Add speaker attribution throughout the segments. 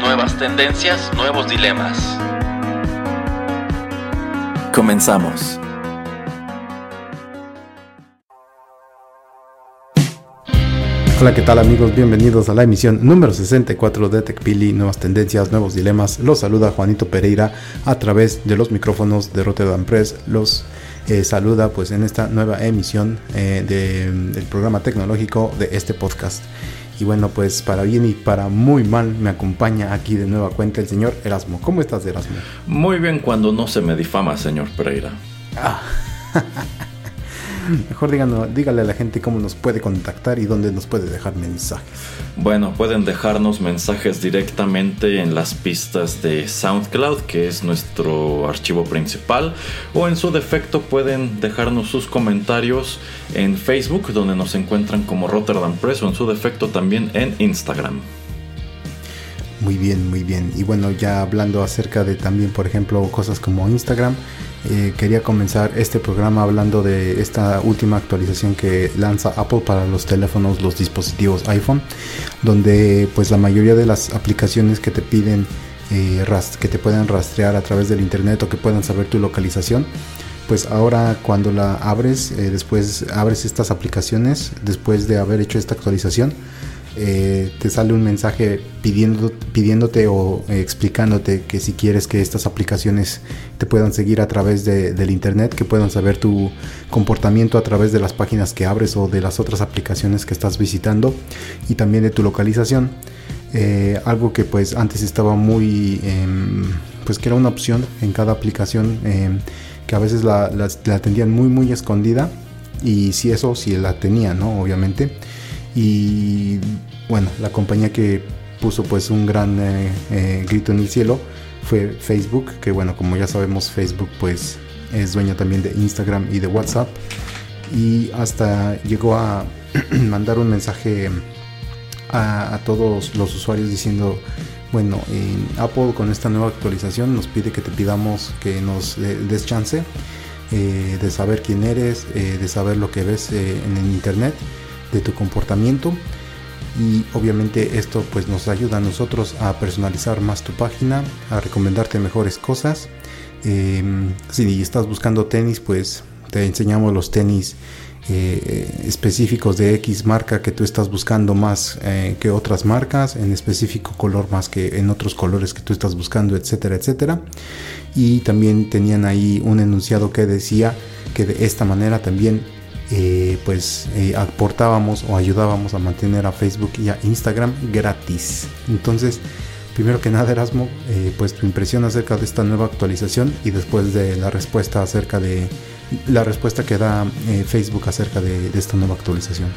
Speaker 1: Nuevas tendencias, nuevos dilemas. Comenzamos.
Speaker 2: Hola, ¿qué tal amigos? Bienvenidos a la emisión número 64 de TechPili, Nuevas Tendencias, Nuevos Dilemas. Los saluda Juanito Pereira a través de los micrófonos de Rotterdam Press. Los eh, saluda pues en esta nueva emisión eh, del programa tecnológico de este podcast. Y bueno, pues para bien y para muy mal me acompaña aquí de nueva cuenta el señor Erasmo. ¿Cómo estás, Erasmo?
Speaker 1: Muy bien cuando no se me difama, señor Pereira. Ah.
Speaker 2: Mejor díganos, dígale a la gente cómo nos puede contactar y dónde nos puede dejar mensajes.
Speaker 1: Bueno, pueden dejarnos mensajes directamente en las pistas de SoundCloud, que es nuestro archivo principal, o en su defecto pueden dejarnos sus comentarios en Facebook, donde nos encuentran como Rotterdam Press, o en su defecto también en Instagram.
Speaker 2: Muy bien, muy bien. Y bueno, ya hablando acerca de también, por ejemplo, cosas como Instagram, eh, quería comenzar este programa hablando de esta última actualización que lanza Apple para los teléfonos, los dispositivos iPhone, donde pues la mayoría de las aplicaciones que te piden eh, que te puedan rastrear a través del internet o que puedan saber tu localización, pues ahora cuando la abres, eh, después abres estas aplicaciones, después de haber hecho esta actualización, eh, te sale un mensaje pidiéndote o eh, explicándote que si quieres que estas aplicaciones te puedan seguir a través del internet, que puedan saber tu comportamiento a través de las páginas que abres o de las otras aplicaciones que estás visitando y también de tu localización. Eh, algo que pues antes estaba muy, em, pues que era una opción en cada aplicación em, que a veces la, la, tenían muy muy escondida y si eso si la tenía, ¿no? Obviamente y bueno, la compañía que puso pues un gran eh, eh, grito en el cielo fue Facebook, que bueno, como ya sabemos Facebook pues es dueña también de Instagram y de WhatsApp. Y hasta llegó a mandar un mensaje a, todos los usuarios diciendo bueno, Apple con esta nueva actualización nos pide que te pidamos que nos des chance eh, de saber quién eres, de saber lo que ves en el internet de tu comportamiento y obviamente esto pues nos ayuda a nosotros a personalizar más tu página, a recomendarte mejores cosas. Em, si estás buscando tenis pues te enseñamos los tenis eh, específicos de X marca que tú estás buscando más eh, que otras marcas, en específico color más que en otros colores que tú estás buscando, etcétera, etcétera. Y también tenían ahí un enunciado que decía que de esta manera también eh, pues eh, aportábamos o ayudábamos a mantener a Facebook y a Instagram gratis. Entonces, primero que nada, Erasmo, eh, pues tu impresión acerca de esta nueva actualización y después de la respuesta acerca de la respuesta que da Facebook acerca de, esta nueva actualización.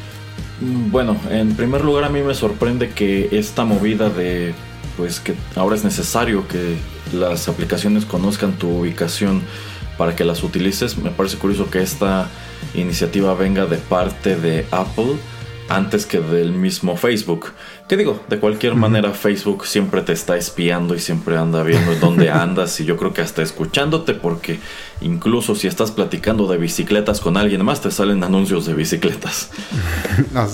Speaker 1: Bueno, en primer lugar a mí me sorprende que esta movida de pues que ahora es necesario que las aplicaciones conozcan tu ubicación para que las utilices. Me parece curioso que esta iniciativa venga de parte de Apple antes que del mismo Facebook. ¿Qué digo? De cualquier manera Facebook siempre te está espiando y siempre anda viendo dónde andas y yo creo que hasta escuchándote porque incluso si estás platicando de bicicletas con alguien más te salen anuncios de bicicletas.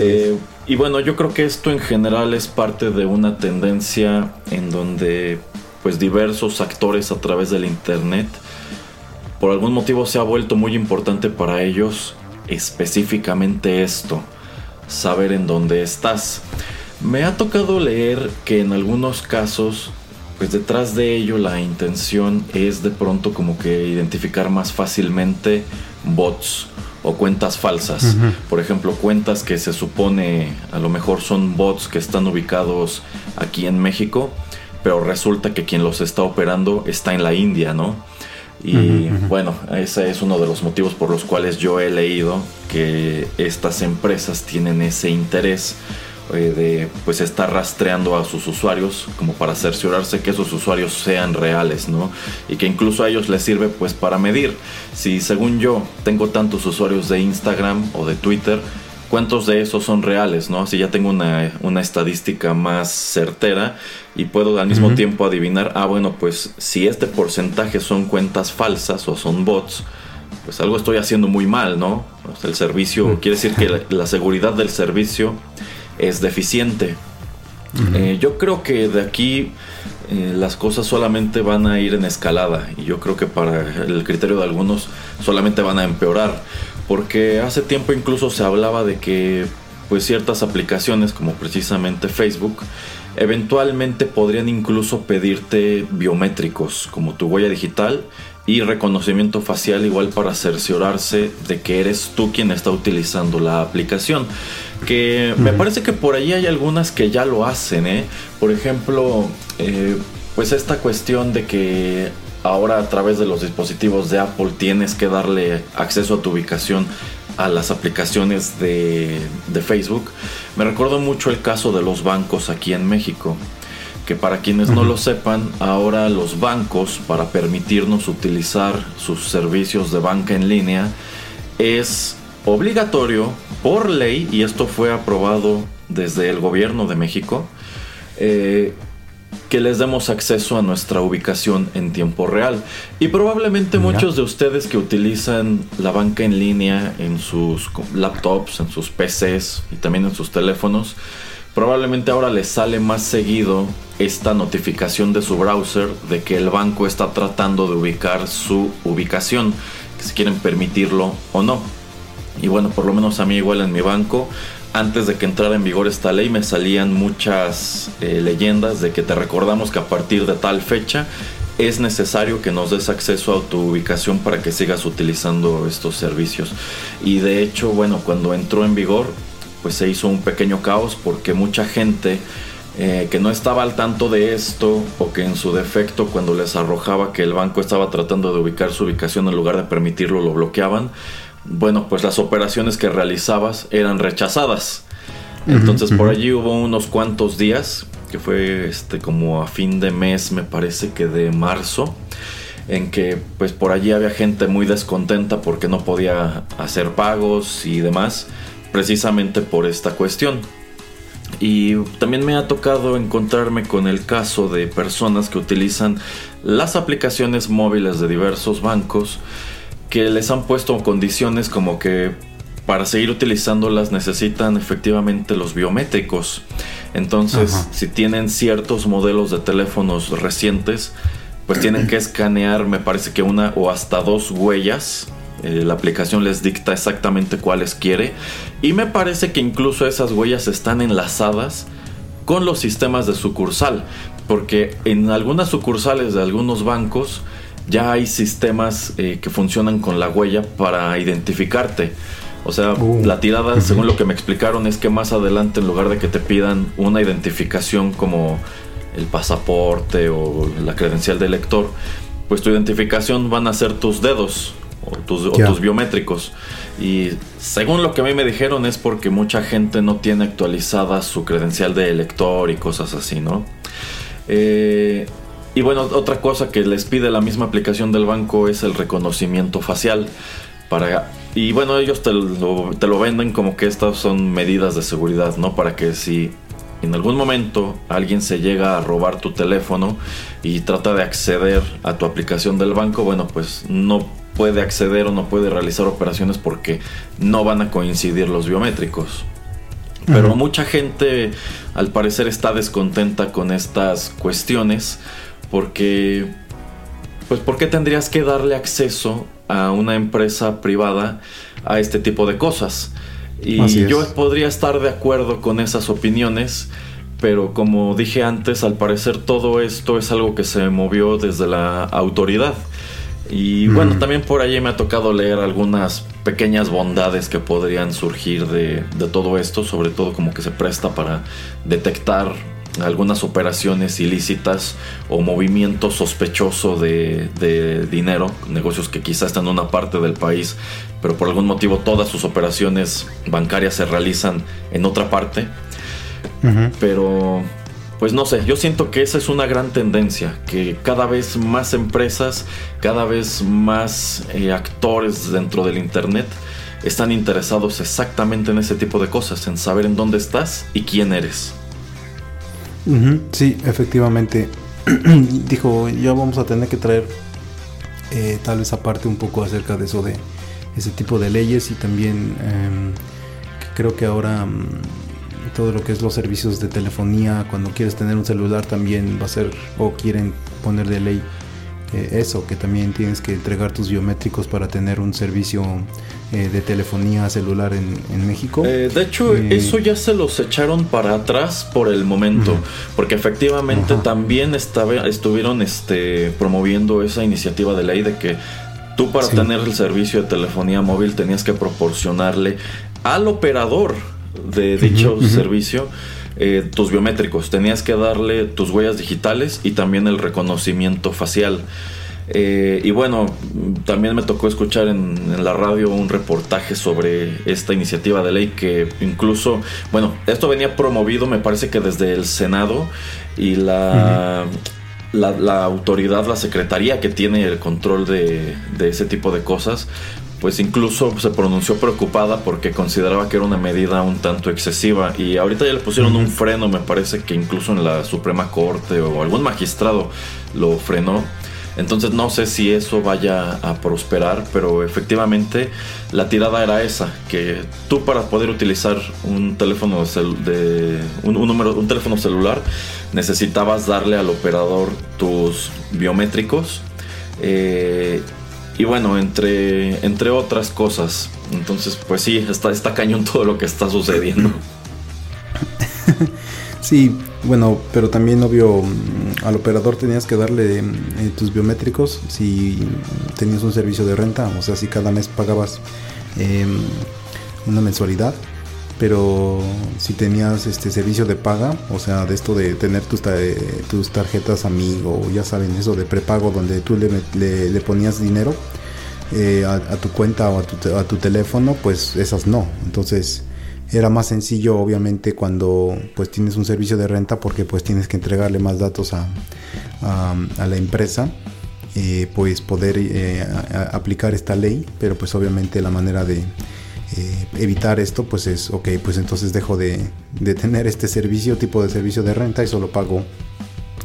Speaker 1: Eh, y bueno, yo creo que esto en general es parte de una tendencia en donde pues diversos actores a través del internet por algún motivo se ha vuelto muy importante para ellos específicamente esto, saber en dónde estás. Me ha tocado leer que en algunos casos, pues detrás de ello la intención es de pronto como que identificar más fácilmente bots o cuentas falsas. Por ejemplo, cuentas que se supone a lo mejor son bots que están ubicados aquí en México, pero resulta que quien los está operando está en la India, ¿no? Y bueno, ese es uno de los motivos por los cuales yo he leído que estas empresas tienen ese interés eh, de pues estar rastreando a sus usuarios como para cerciorarse que esos usuarios sean reales, ¿no? Y que incluso a ellos les sirve pues para medir si según yo tengo tantos usuarios de Instagram o de Twitter, cuántos de esos son reales, ¿no? Así ya tengo una, estadística más certera y puedo al mismo tiempo adivinar, ah, bueno, pues si este porcentaje son cuentas falsas o son bots, pues algo estoy haciendo muy mal, ¿no? el servicio, quiere decir que la seguridad del servicio es deficiente. Eh, yo creo que de aquí eh, las cosas solamente van a ir en escalada y yo creo que para el criterio de algunos solamente van a empeorar porque hace tiempo incluso se hablaba de que pues ciertas aplicaciones como precisamente Facebook eventualmente podrían incluso pedirte biométricos como tu huella digital y reconocimiento facial igual para cerciorarse de que eres tú quien está utilizando la aplicación. Que me parece que por ahí hay algunas que ya lo hacen, ¿eh? Por ejemplo, eh, pues esta cuestión de que ahora a través de los dispositivos de Apple tienes que darle acceso a tu ubicación a las aplicaciones de, de Facebook. Me recuerdo mucho el caso de los bancos aquí en México que para quienes no lo sepan, ahora los bancos, para permitirnos utilizar sus servicios de banca en línea, es obligatorio por ley, y esto fue aprobado desde el gobierno de México, eh, que les demos acceso a nuestra ubicación en tiempo real. Y probablemente muchos de ustedes que utilizan la banca en línea en sus laptops, en sus PCs y también en sus teléfonos, probablemente ahora les sale más seguido esta notificación de su browser de que el banco está tratando de ubicar su ubicación, que si quieren permitirlo o no. Y bueno, por lo menos a mí igual en mi banco, antes de que entrara en vigor esta ley me salían muchas eh, leyendas de que te recordamos que a partir de tal fecha es necesario que nos des acceso a tu ubicación para que sigas utilizando estos servicios. Y de hecho, bueno, cuando entró en vigor pues se hizo un pequeño caos porque mucha gente eh, que no estaba al tanto de esto o que en su defecto cuando les arrojaba que el banco estaba tratando de ubicar su ubicación en lugar de permitirlo lo bloqueaban, bueno pues las operaciones que realizabas eran rechazadas. Entonces por allí hubo unos cuantos días, que fue este como a fin de mes me parece que de marzo, en que pues por allí había gente muy descontenta porque no podía hacer pagos y demás precisamente por esta cuestión. Y también me ha tocado encontrarme con el caso de personas que utilizan las aplicaciones móviles de diversos bancos que les han puesto condiciones como que para seguir utilizándolas necesitan efectivamente los biométricos. Entonces, si tienen ciertos modelos de teléfonos recientes, pues tienen que escanear, me parece que una o hasta dos huellas eh, la aplicación les dicta exactamente cuáles quiere. Y me parece que incluso esas huellas están enlazadas con los sistemas de sucursal. Porque en algunas sucursales de algunos bancos ya hay sistemas eh, que funcionan con la huella para identificarte. O sea, uh. la tirada, según lo que me explicaron, es que más adelante, en lugar de que te pidan una identificación como el pasaporte o la credencial de lector, pues tu identificación van a ser tus dedos o tus, biométricos. Y según lo que a mí me dijeron es porque mucha gente no tiene actualizada su credencial de elector y cosas así, ¿no? Eh, y bueno, otra cosa que les pide la misma aplicación del banco es el reconocimiento facial. Para, y bueno, ellos te lo, te lo venden como que estas son medidas de seguridad, ¿no? Para que si en algún momento alguien se llega a robar tu teléfono y trata de acceder a tu aplicación del banco, bueno, pues no puede acceder o no puede realizar operaciones porque no van a coincidir los biométricos. Pero mucha gente al parecer está descontenta con estas cuestiones porque pues ¿por qué tendrías que darle acceso a una empresa privada a este tipo de cosas? Y yo podría estar de acuerdo con esas opiniones, pero como dije antes, al parecer todo esto es algo que se movió desde la autoridad. Y bueno, también por allí me ha tocado leer algunas pequeñas bondades que podrían surgir de, todo esto, sobre todo como que se presta para detectar algunas operaciones ilícitas o movimiento sospechoso de, de, dinero, negocios que quizás están en una parte del país, pero por algún motivo todas sus operaciones bancarias se realizan en otra parte. Pero pues no sé, yo siento que esa es una gran tendencia, que cada vez más empresas, cada vez más eh, actores dentro del Internet están interesados exactamente en ese tipo de cosas, en saber en dónde estás y quién eres.
Speaker 2: Sí, efectivamente. Dijo, ya vamos a tener que traer eh, tal vez aparte un poco acerca de eso de ese tipo de leyes y también em, creo que ahora... Mm, todo lo que es los servicios de telefonía, cuando quieres tener un celular también va a ser, o quieren poner de ley eh, eso, que también tienes que entregar tus biométricos para tener un servicio eh, de telefonía celular en, México.
Speaker 1: Eh, de hecho, eso ya se los echaron para atrás por el momento, porque efectivamente también estaba, estuvieron este, promoviendo esa iniciativa de ley de que tú para tener el servicio de telefonía móvil tenías que proporcionarle al operador de dicho servicio eh, tus biométricos. Tenías que darle tus huellas digitales y también el reconocimiento facial. Eh, y bueno, también me tocó escuchar en, la radio un reportaje sobre esta iniciativa de ley que incluso, bueno, esto venía promovido me parece que desde el Senado y la, la, autoridad, la secretaría que tiene el control de, de ese tipo de cosas, pues incluso se pronunció preocupada porque consideraba que era una medida un tanto excesiva y ahorita ya le pusieron un freno, me parece que incluso en la Suprema Corte o algún magistrado lo frenó. Entonces no sé si eso vaya a prosperar, pero efectivamente la tirada era esa, que tú para poder utilizar un teléfono de un, número, un teléfono celular necesitabas darle al operador tus biométricos eh, y bueno, entre, entre otras cosas. Entonces, pues sí, está, está cañón todo lo que está sucediendo.
Speaker 2: sí, bueno, pero también obvio, mm, al operador tenías que darle eh, tus biométricos si tenías un servicio de renta, o sea, si cada mes pagabas em, una mensualidad pero si tenías este servicio de paga, o sea, de esto de tener tus, tus tarjetas amigo, ya saben, eso de prepago donde tú le, le, ponías dinero eh, a, tu cuenta o a tu, a tu, teléfono, pues esas no. Entonces era más sencillo, obviamente, cuando pues tienes un servicio de renta porque pues tienes que entregarle más datos a, a, la empresa. Eh, pues poder eh, aplicar esta ley, pero pues obviamente la manera de, eh, evitar esto, pues es, ok, pues entonces dejo de, tener este servicio, tipo de servicio de renta y solo pago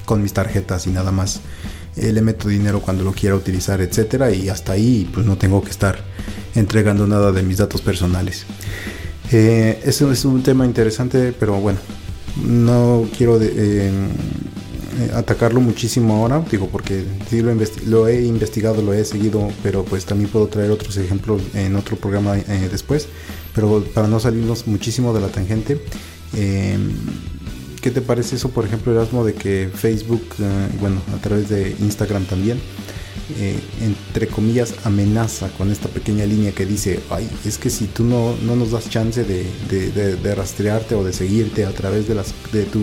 Speaker 2: con mis tarjetas y nada más. Eh, le meto dinero cuando lo quiera utilizar, etcétera, y hasta ahí pues no tengo que estar entregando nada de mis datos personales. Eh, eso es un tema interesante, pero bueno, no quiero de, eh, atacarlo muchísimo ahora, digo, porque sí lo, he investigado, lo he seguido, pero pues también puedo traer otros ejemplos en otro programa eh, después, pero para no salirnos muchísimo de la tangente, eh, ¿qué te parece eso, por ejemplo, Erasmo, de que Facebook, bueno, a través de Instagram también, entre comillas, amenaza con esta pequeña línea que dice, ay, es que si tú no, no nos das chance de, de, rastrearte o de seguirte a través de, las, de tu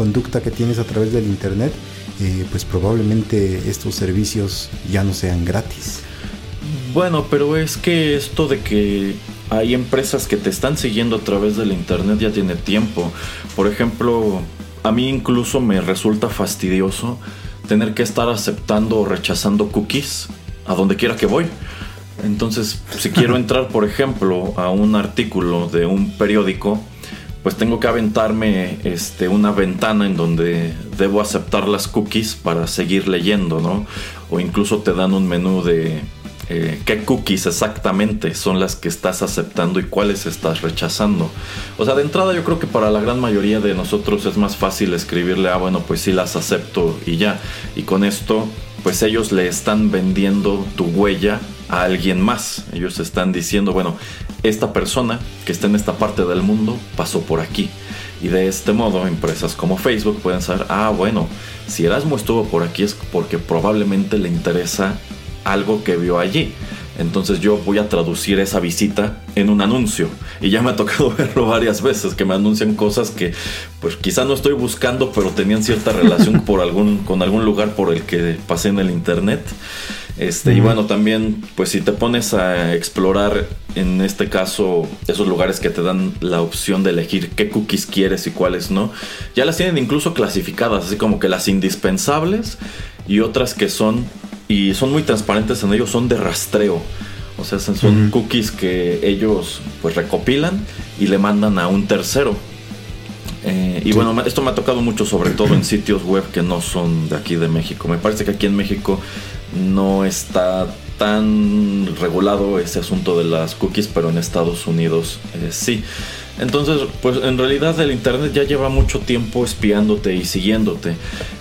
Speaker 2: conducta que tienes a través del Internet, eh, pues probablemente estos servicios ya no sean gratis.
Speaker 1: Bueno, pero es que esto de que hay empresas que te están siguiendo a través del Internet ya tiene tiempo. Por ejemplo, a mí incluso me resulta fastidioso tener que estar aceptando o rechazando cookies a donde quiera que voy. Entonces, si quiero entrar, por ejemplo, a un artículo de un periódico, pues tengo que aventarme este, una ventana en donde debo aceptar las cookies para seguir leyendo, ¿no? O incluso te dan un menú de eh, qué cookies exactamente son las que estás aceptando y cuáles estás rechazando. O sea, de entrada yo creo que para la gran mayoría de nosotros es más fácil escribirle, ah, bueno, pues sí las acepto y ya. Y con esto, pues ellos le están vendiendo tu huella a alguien más. Ellos están diciendo, bueno, esta persona que está en esta parte del mundo pasó por aquí. Y de este modo, empresas como Facebook pueden saber, ah, bueno, si Erasmo estuvo por aquí es porque probablemente le interesa algo que vio allí. Entonces yo voy a traducir esa visita en un anuncio. Y ya me ha tocado verlo varias veces, que me anuncian cosas que pues quizá no estoy buscando, pero tenían cierta relación por algún, con algún lugar por el que pasé en el internet. Este, Y bueno, también, pues si te pones a explorar, en este caso, esos lugares que te dan la opción de elegir qué cookies quieres y cuáles no, ya las tienen incluso clasificadas, así como que las indispensables y otras que son, y son muy transparentes en ellos, son de rastreo. O sea, son cookies que ellos pues recopilan y le mandan a un tercero. Eh, y bueno, esto me ha tocado mucho, sobre todo en sitios web que no son de aquí de México. Me parece que aquí en México no está tan regulado ese asunto de las cookies, pero en Estados Unidos eh, sí. Entonces, pues en realidad el Internet ya lleva mucho tiempo espiándote y siguiéndote.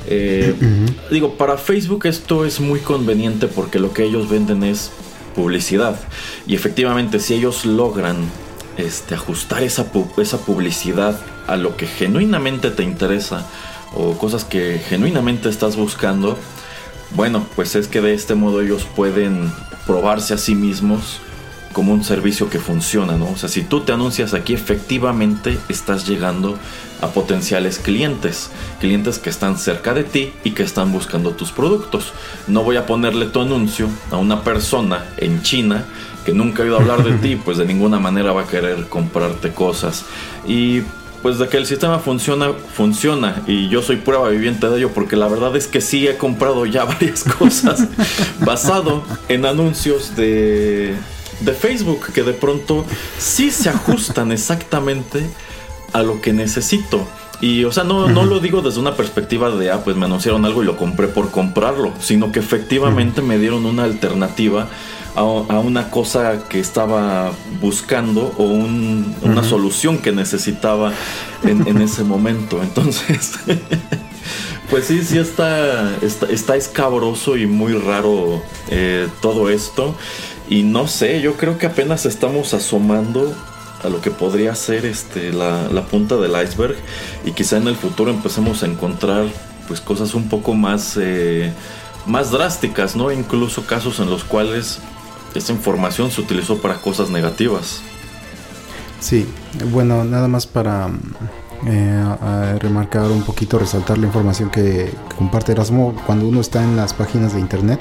Speaker 1: Eh, digo, para Facebook esto es muy conveniente porque lo que ellos venden es publicidad. Y efectivamente, si ellos logran este, ajustar esa, esa publicidad a lo que genuinamente te interesa o cosas que genuinamente estás buscando, bueno, pues es que de este modo ellos pueden probarse a sí mismos como un servicio que funciona, ¿no? O sea, si tú te anuncias aquí, efectivamente estás llegando a potenciales clientes, clientes que están cerca de ti y que están buscando tus productos. No voy a ponerle tu anuncio a una persona en China que nunca ha oído hablar de ti, pues de ninguna manera va a querer comprarte cosas. Y pues de que el sistema funciona, funciona. Y yo soy prueba viviente de ello porque la verdad es que sí he comprado ya varias cosas basado en anuncios de, de Facebook que de pronto sí se ajustan exactamente a lo que necesito. Y, o sea, no, no lo digo desde una perspectiva de, ah, pues me anunciaron algo y lo compré por comprarlo, sino que efectivamente me dieron una alternativa a, una cosa que estaba buscando o una solución que necesitaba en, ese momento. Entonces, pues sí, sí está, está, escabroso y muy raro eh, todo esto. Y no sé, yo creo que apenas estamos asomando a lo que podría ser este, la, punta del iceberg y quizá en el futuro empecemos a encontrar pues cosas un poco más, eh, más drásticas, ¿no? Incluso casos en los cuales esa información se utilizó para cosas negativas.
Speaker 2: Sí, bueno, nada más para eh, remarcar un poquito, resaltar la información que, comparte Erasmo cuando uno está en las páginas de internet.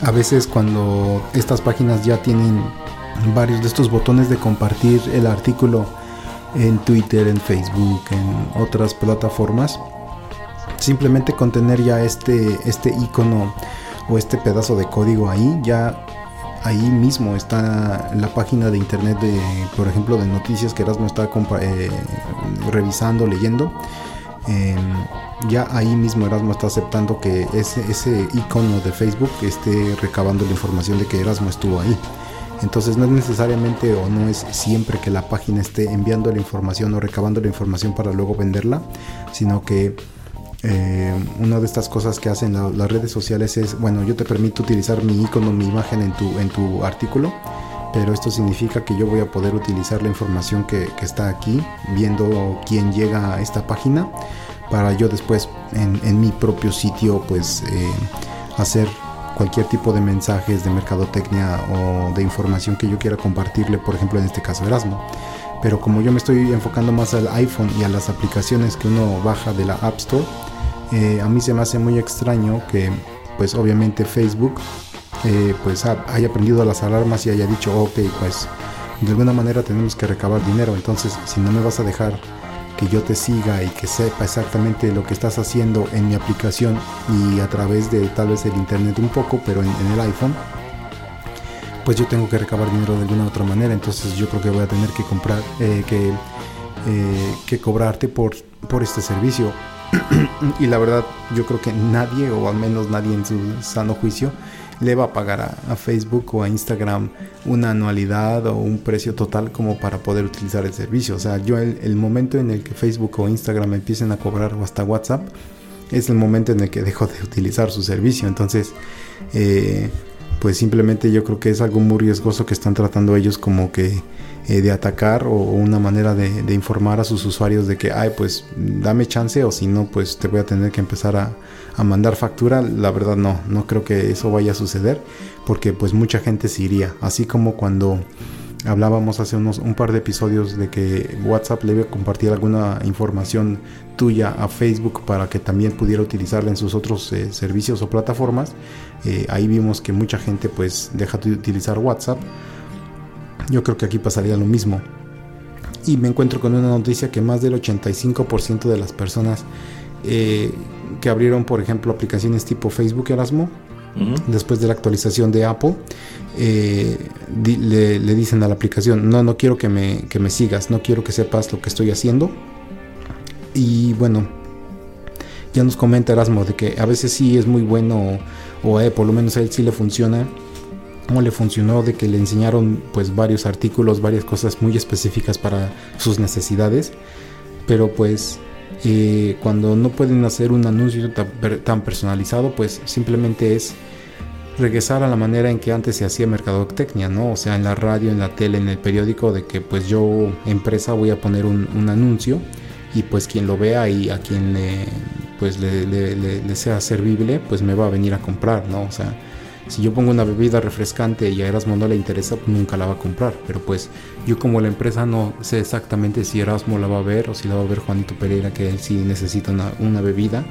Speaker 2: A veces cuando estas páginas ya tienen varios de estos botones de compartir el artículo en Twitter, en Facebook, en otras plataformas, simplemente con tener ya este, este icono o este pedazo de código ahí, ya ahí mismo está la página de internet de, por ejemplo, de noticias que Erasmo está eh, revisando, leyendo. Em, ya ahí mismo Erasmo está aceptando que ese, ese icono de Facebook esté recabando la información de que Erasmo estuvo ahí. Entonces no es necesariamente o no es siempre que la página esté enviando la información o recabando la información para luego venderla, sino que eh, una de estas cosas que hacen las redes sociales es, bueno, yo te permito utilizar mi icono, mi imagen en tu, en tu artículo, pero esto significa que yo voy a poder utilizar la información que, está aquí, viendo quién llega a esta página, para yo después en, mi propio sitio, pues eh, hacer cualquier tipo de mensajes de mercadotecnia o de información que yo quiera compartirle, por ejemplo en este caso Erasmo. Pero como yo me estoy enfocando más al iPhone y a las aplicaciones que uno baja de la App Store, eh, a mí se me hace muy extraño que pues obviamente Facebook eh, pues haya aprendido las alarmas y haya dicho ok pues de alguna manera tenemos que recabar dinero. Entonces si no me vas a dejar que yo te siga y que sepa exactamente lo que estás haciendo en mi aplicación y a través de tal vez el internet un poco pero en, el iPhone pues yo tengo que recabar dinero de alguna otra manera entonces yo creo que voy a tener que comprar eh, que, que cobrarte por, por este servicio y la verdad, yo creo que nadie, o al menos nadie en su sano juicio, le va a pagar a, Facebook o a Instagram una anualidad o un precio total como para poder utilizar el servicio. O sea, yo el, momento en el que Facebook o Instagram empiecen a cobrar o hasta WhatsApp es el momento en el que dejo de utilizar su servicio. Entonces, eh, pues simplemente yo creo que es algo muy riesgoso que están tratando ellos como que eh, de atacar o, una manera de, informar a sus usuarios de que, ay, pues dame chance o si no, pues te voy a tener que empezar a, mandar factura. La verdad no, no creo que eso vaya a suceder porque pues mucha gente se iría. Así como cuando Hablábamos hace unos un par de episodios de que WhatsApp a compartir alguna información tuya a Facebook para que también pudiera utilizarla en sus otros eh, servicios o plataformas. Eh, ahí vimos que mucha gente pues deja de utilizar WhatsApp. Yo creo que aquí pasaría lo mismo. Y me encuentro con una noticia que más del 85% de las personas eh, que abrieron, por ejemplo, aplicaciones tipo Facebook Erasmo, después de la actualización de Apple, eh, le, dicen a la aplicación, no, no quiero que me, que me sigas, no quiero que sepas lo que estoy haciendo. Y bueno, ya nos comenta Erasmo de que a veces sí es muy bueno, o, eh, por lo menos a él sí le funciona, o le funcionó de que le enseñaron pues varios artículos, varias cosas muy específicas para sus necesidades, pero pues eh, cuando no pueden hacer un anuncio tan, personalizado, pues simplemente es regresar a la manera en que antes se hacía mercadotecnia, ¿no? O sea, en la radio, en la tele, en el periódico, de que pues yo, empresa, voy a poner un, anuncio y pues quien lo vea y a quien le, pues le, sea servible, pues me va a venir a comprar, ¿no? O sea, si yo pongo una bebida refrescante y a Erasmo no le interesa, pues nunca la va a comprar. Pero pues yo como la empresa no sé exactamente si Erasmo la va a ver o si la va a ver Juanito Pereira, que él sí necesita una, bebida.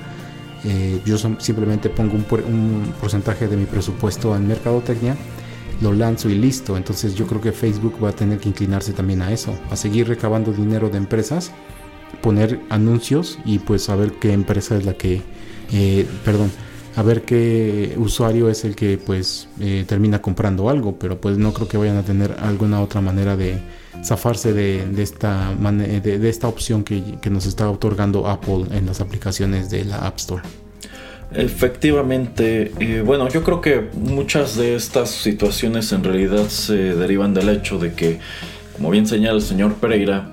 Speaker 2: Eh, yo simplemente pongo un, un, porcentaje de mi presupuesto en mercadotecnia, lo lanzo y listo. Entonces yo creo que Facebook va a tener que inclinarse también a eso, a seguir recabando dinero de empresas, poner anuncios y pues saber qué empresa es la que, eh, perdón, a ver qué usuario es el que pues eh, termina comprando algo, pero pues no creo que vayan a tener alguna otra manera de zafarse de, esta, de, esta opción que, nos está otorgando Apple en las aplicaciones de la App Store.
Speaker 1: Efectivamente, eh, bueno, yo creo que muchas de estas situaciones en realidad se derivan del hecho de que, como bien señala el señor Pereira,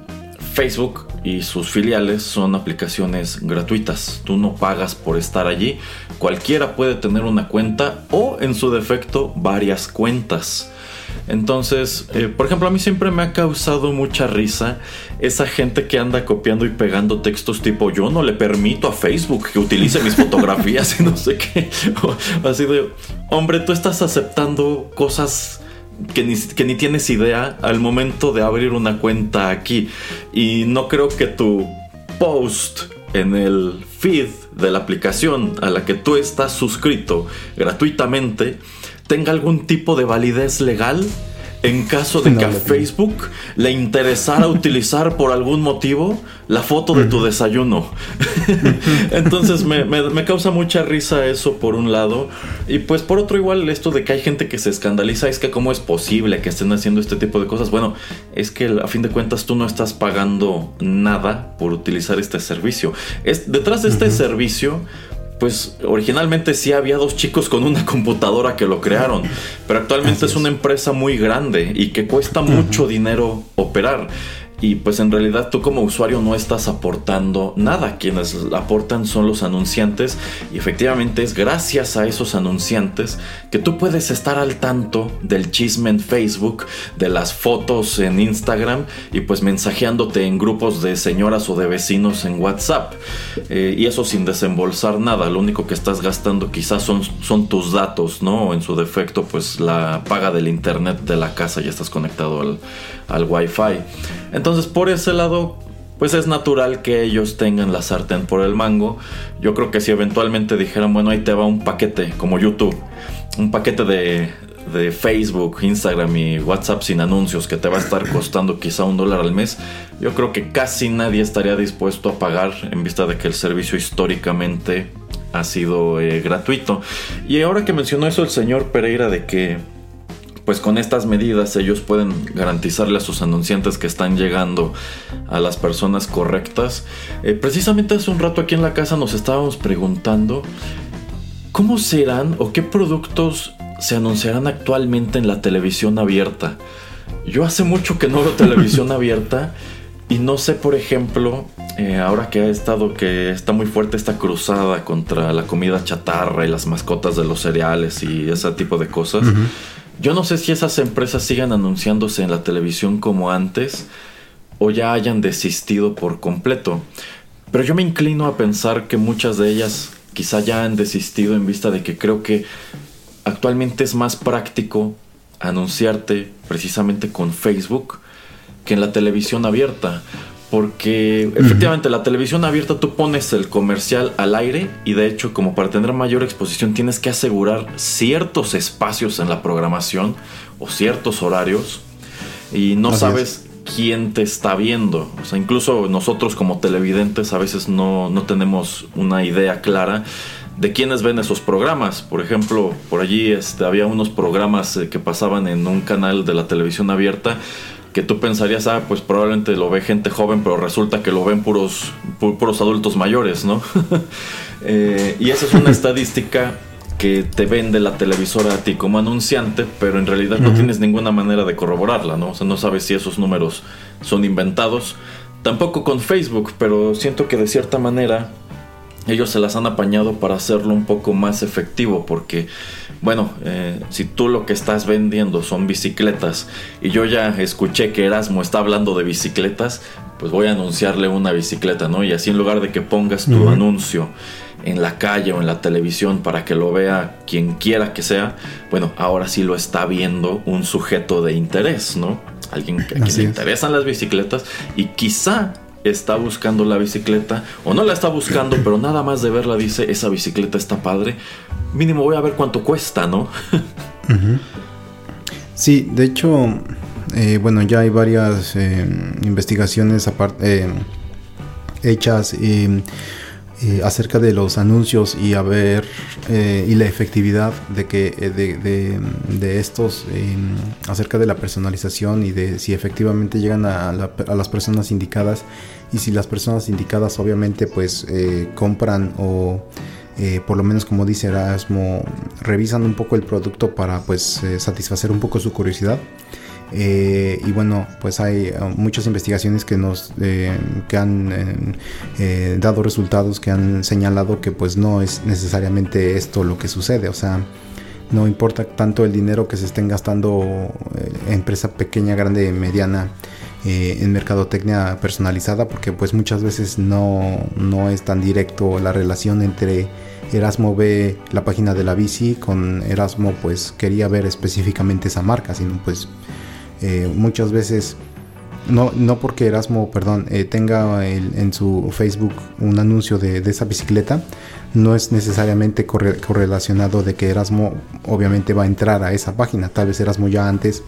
Speaker 1: Facebook y sus filiales son aplicaciones gratuitas. Tú no pagas por estar allí. Cualquiera puede tener una cuenta o en su defecto varias cuentas. Entonces, eh, por ejemplo, a mí siempre me ha causado mucha risa esa gente que anda copiando y pegando textos tipo yo no le permito a Facebook que utilice mis fotografías y no sé qué. Así de, hombre, tú estás aceptando cosas que ni, tienes idea al momento de abrir una cuenta aquí. Y no creo que tu post en el feed de la aplicación a la que tú estás suscrito gratuitamente tenga algún tipo de validez legal en caso de que a Facebook le interesara utilizar por algún motivo la foto de tu desayuno. Entonces me, causa mucha risa eso por un lado. Y pues por otro igual esto de que hay gente que se escandaliza es que cómo es posible que estén haciendo este tipo de cosas. Bueno, es que a fin de cuentas tú no estás pagando nada por utilizar este servicio. Es, detrás de este servicio pues originalmente sí había dos chicos con una computadora que lo crearon, pero actualmente es. una empresa muy grande y que cuesta mucho dinero operar y pues en realidad tú como usuario no estás aportando nada. Quienes aportan son los anunciantes y efectivamente es gracias a esos anunciantes que tú puedes estar al tanto del chisme en Facebook, de las fotos en Instagram y pues mensajeándote en grupos de señoras o de vecinos en WhatsApp. Eh, y eso sin desembolsar nada. Lo único que estás gastando quizás son, son tus datos, ¿no? En su defecto pues la paga del internet de la casa ya estás conectado al, al Wi-Fi. Entonces, por ese lado, pues es natural que ellos tengan la sartén por el mango. Yo creo que si eventualmente dijeran, bueno, ahí te va un paquete como YouTube, un paquete de, de Facebook, Instagram y WhatsApp sin anuncios que te va a estar costando quizá un dólar al mes, yo creo que casi nadie estaría dispuesto a pagar en vista de que el servicio históricamente ha sido eh, gratuito. Y ahora que mencionó eso el señor Pereira de que pues con estas medidas ellos pueden garantizarle a sus anunciantes que están llegando a las personas correctas. Eh, precisamente hace un rato aquí en la casa nos estábamos preguntando cómo serán o qué productos se anunciarán actualmente en la televisión abierta. Yo hace mucho que no veo televisión abierta y no sé, por ejemplo, eh, ahora que ha estado, que está muy fuerte esta cruzada contra la comida chatarra y las mascotas de los cereales y ese tipo de cosas. Yo no sé si esas empresas sigan anunciándose en la televisión como antes o ya hayan desistido por completo. Pero yo me inclino a pensar que muchas de ellas quizá ya han desistido en vista de que creo que actualmente es más práctico anunciarte precisamente con Facebook que en la televisión abierta. Porque efectivamente la televisión abierta tú pones el comercial al aire y de hecho como para tener mayor exposición tienes que asegurar ciertos espacios en la programación o ciertos horarios y no sabes quién te está viendo. O sea, incluso nosotros como televidentes a veces no, no tenemos una idea clara de quiénes ven esos programas. Por ejemplo, por allí este, había unos programas eh, que pasaban en un canal de la televisión abierta que tú pensarías, ah, pues probablemente lo ve gente joven, pero resulta que lo ven puros, puros adultos mayores, ¿no? Eh, y esa es una estadística que te vende la televisora a ti como anunciante, pero en realidad no tienes ninguna manera de corroborarla, ¿no? O sea, no sabes si esos números son inventados. Tampoco con Facebook, pero siento que de cierta manera ellos se las han apañado para hacerlo un poco más efectivo porque bueno eh, si tú lo que estás vendiendo son bicicletas y yo ya escuché que Erasmo está hablando de bicicletas pues voy a anunciarle una bicicleta no y así en lugar de que pongas tu anuncio en la calle o en la televisión para que lo vea quien quiera que sea bueno ahora sí lo está viendo un sujeto de interés no alguien que, le interesan las bicicletas y quizá está buscando la bicicleta o no la está buscando, pero nada más de verla dice, esa bicicleta está padre, mínimo voy a ver cuánto cuesta, ¿no?
Speaker 2: Sí, de hecho, eh, bueno, ya hay varias eh, investigaciones eh, hechas eh, acerca de los anuncios y a eh, y la efectividad de que eh, de, estos acerca de la personalización y de si efectivamente llegan a, las personas indicadas. Y si las personas indicadas obviamente pues compran o por lo menos como dice Erasmo revisan un poco el producto para pues satisfacer un poco su curiosidad eh, y bueno, pues hay eh, muchas investigaciones que nos eh, que han dado resultados que han señalado que pues no es necesariamente esto lo que sucede. O sea, no importa tanto el dinero que se estén gastando empresa pequeña, grande, mediana en mercadotecnia personalizada, porque pues muchas veces no, no es tan directo la relación entre Erasmo ve la página de la bici con Erasmo pues quería ver específicamente esa marca, sino pues eh, muchas veces, no, no porque Erasmo, perdón, eh, tenga en su Facebook un anuncio de, esa bicicleta, no es necesariamente correlacionado de que Erasmo obviamente va a entrar a esa página. Tal vez Erasmo ya antes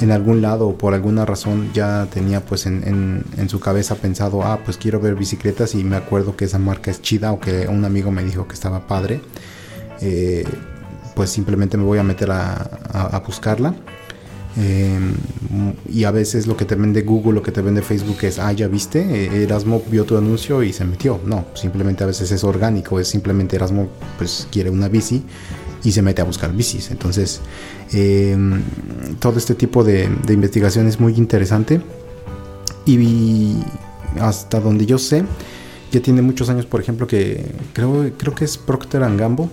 Speaker 2: en algún lado o por alguna razón ya tenía pues en, su cabeza pensado, ah, pues quiero ver bicicletas y me acuerdo que esa marca es chida o que un amigo me dijo que estaba padre. Eh, pues simplemente me voy a meter a buscarla Em, y a veces lo que te vende Google, lo que te vende Facebook es, ah, ya viste, eh, Erasmo vio tu anuncio y se metió. No, simplemente a veces es orgánico, es simplemente Erasmo pues quiere una bici y se mete a buscar bicis. Entonces, em, todo este tipo de, investigación es muy interesante y hasta donde yo sé, ya tiene muchos años, por ejemplo, que creo, creo que es Procter Gamble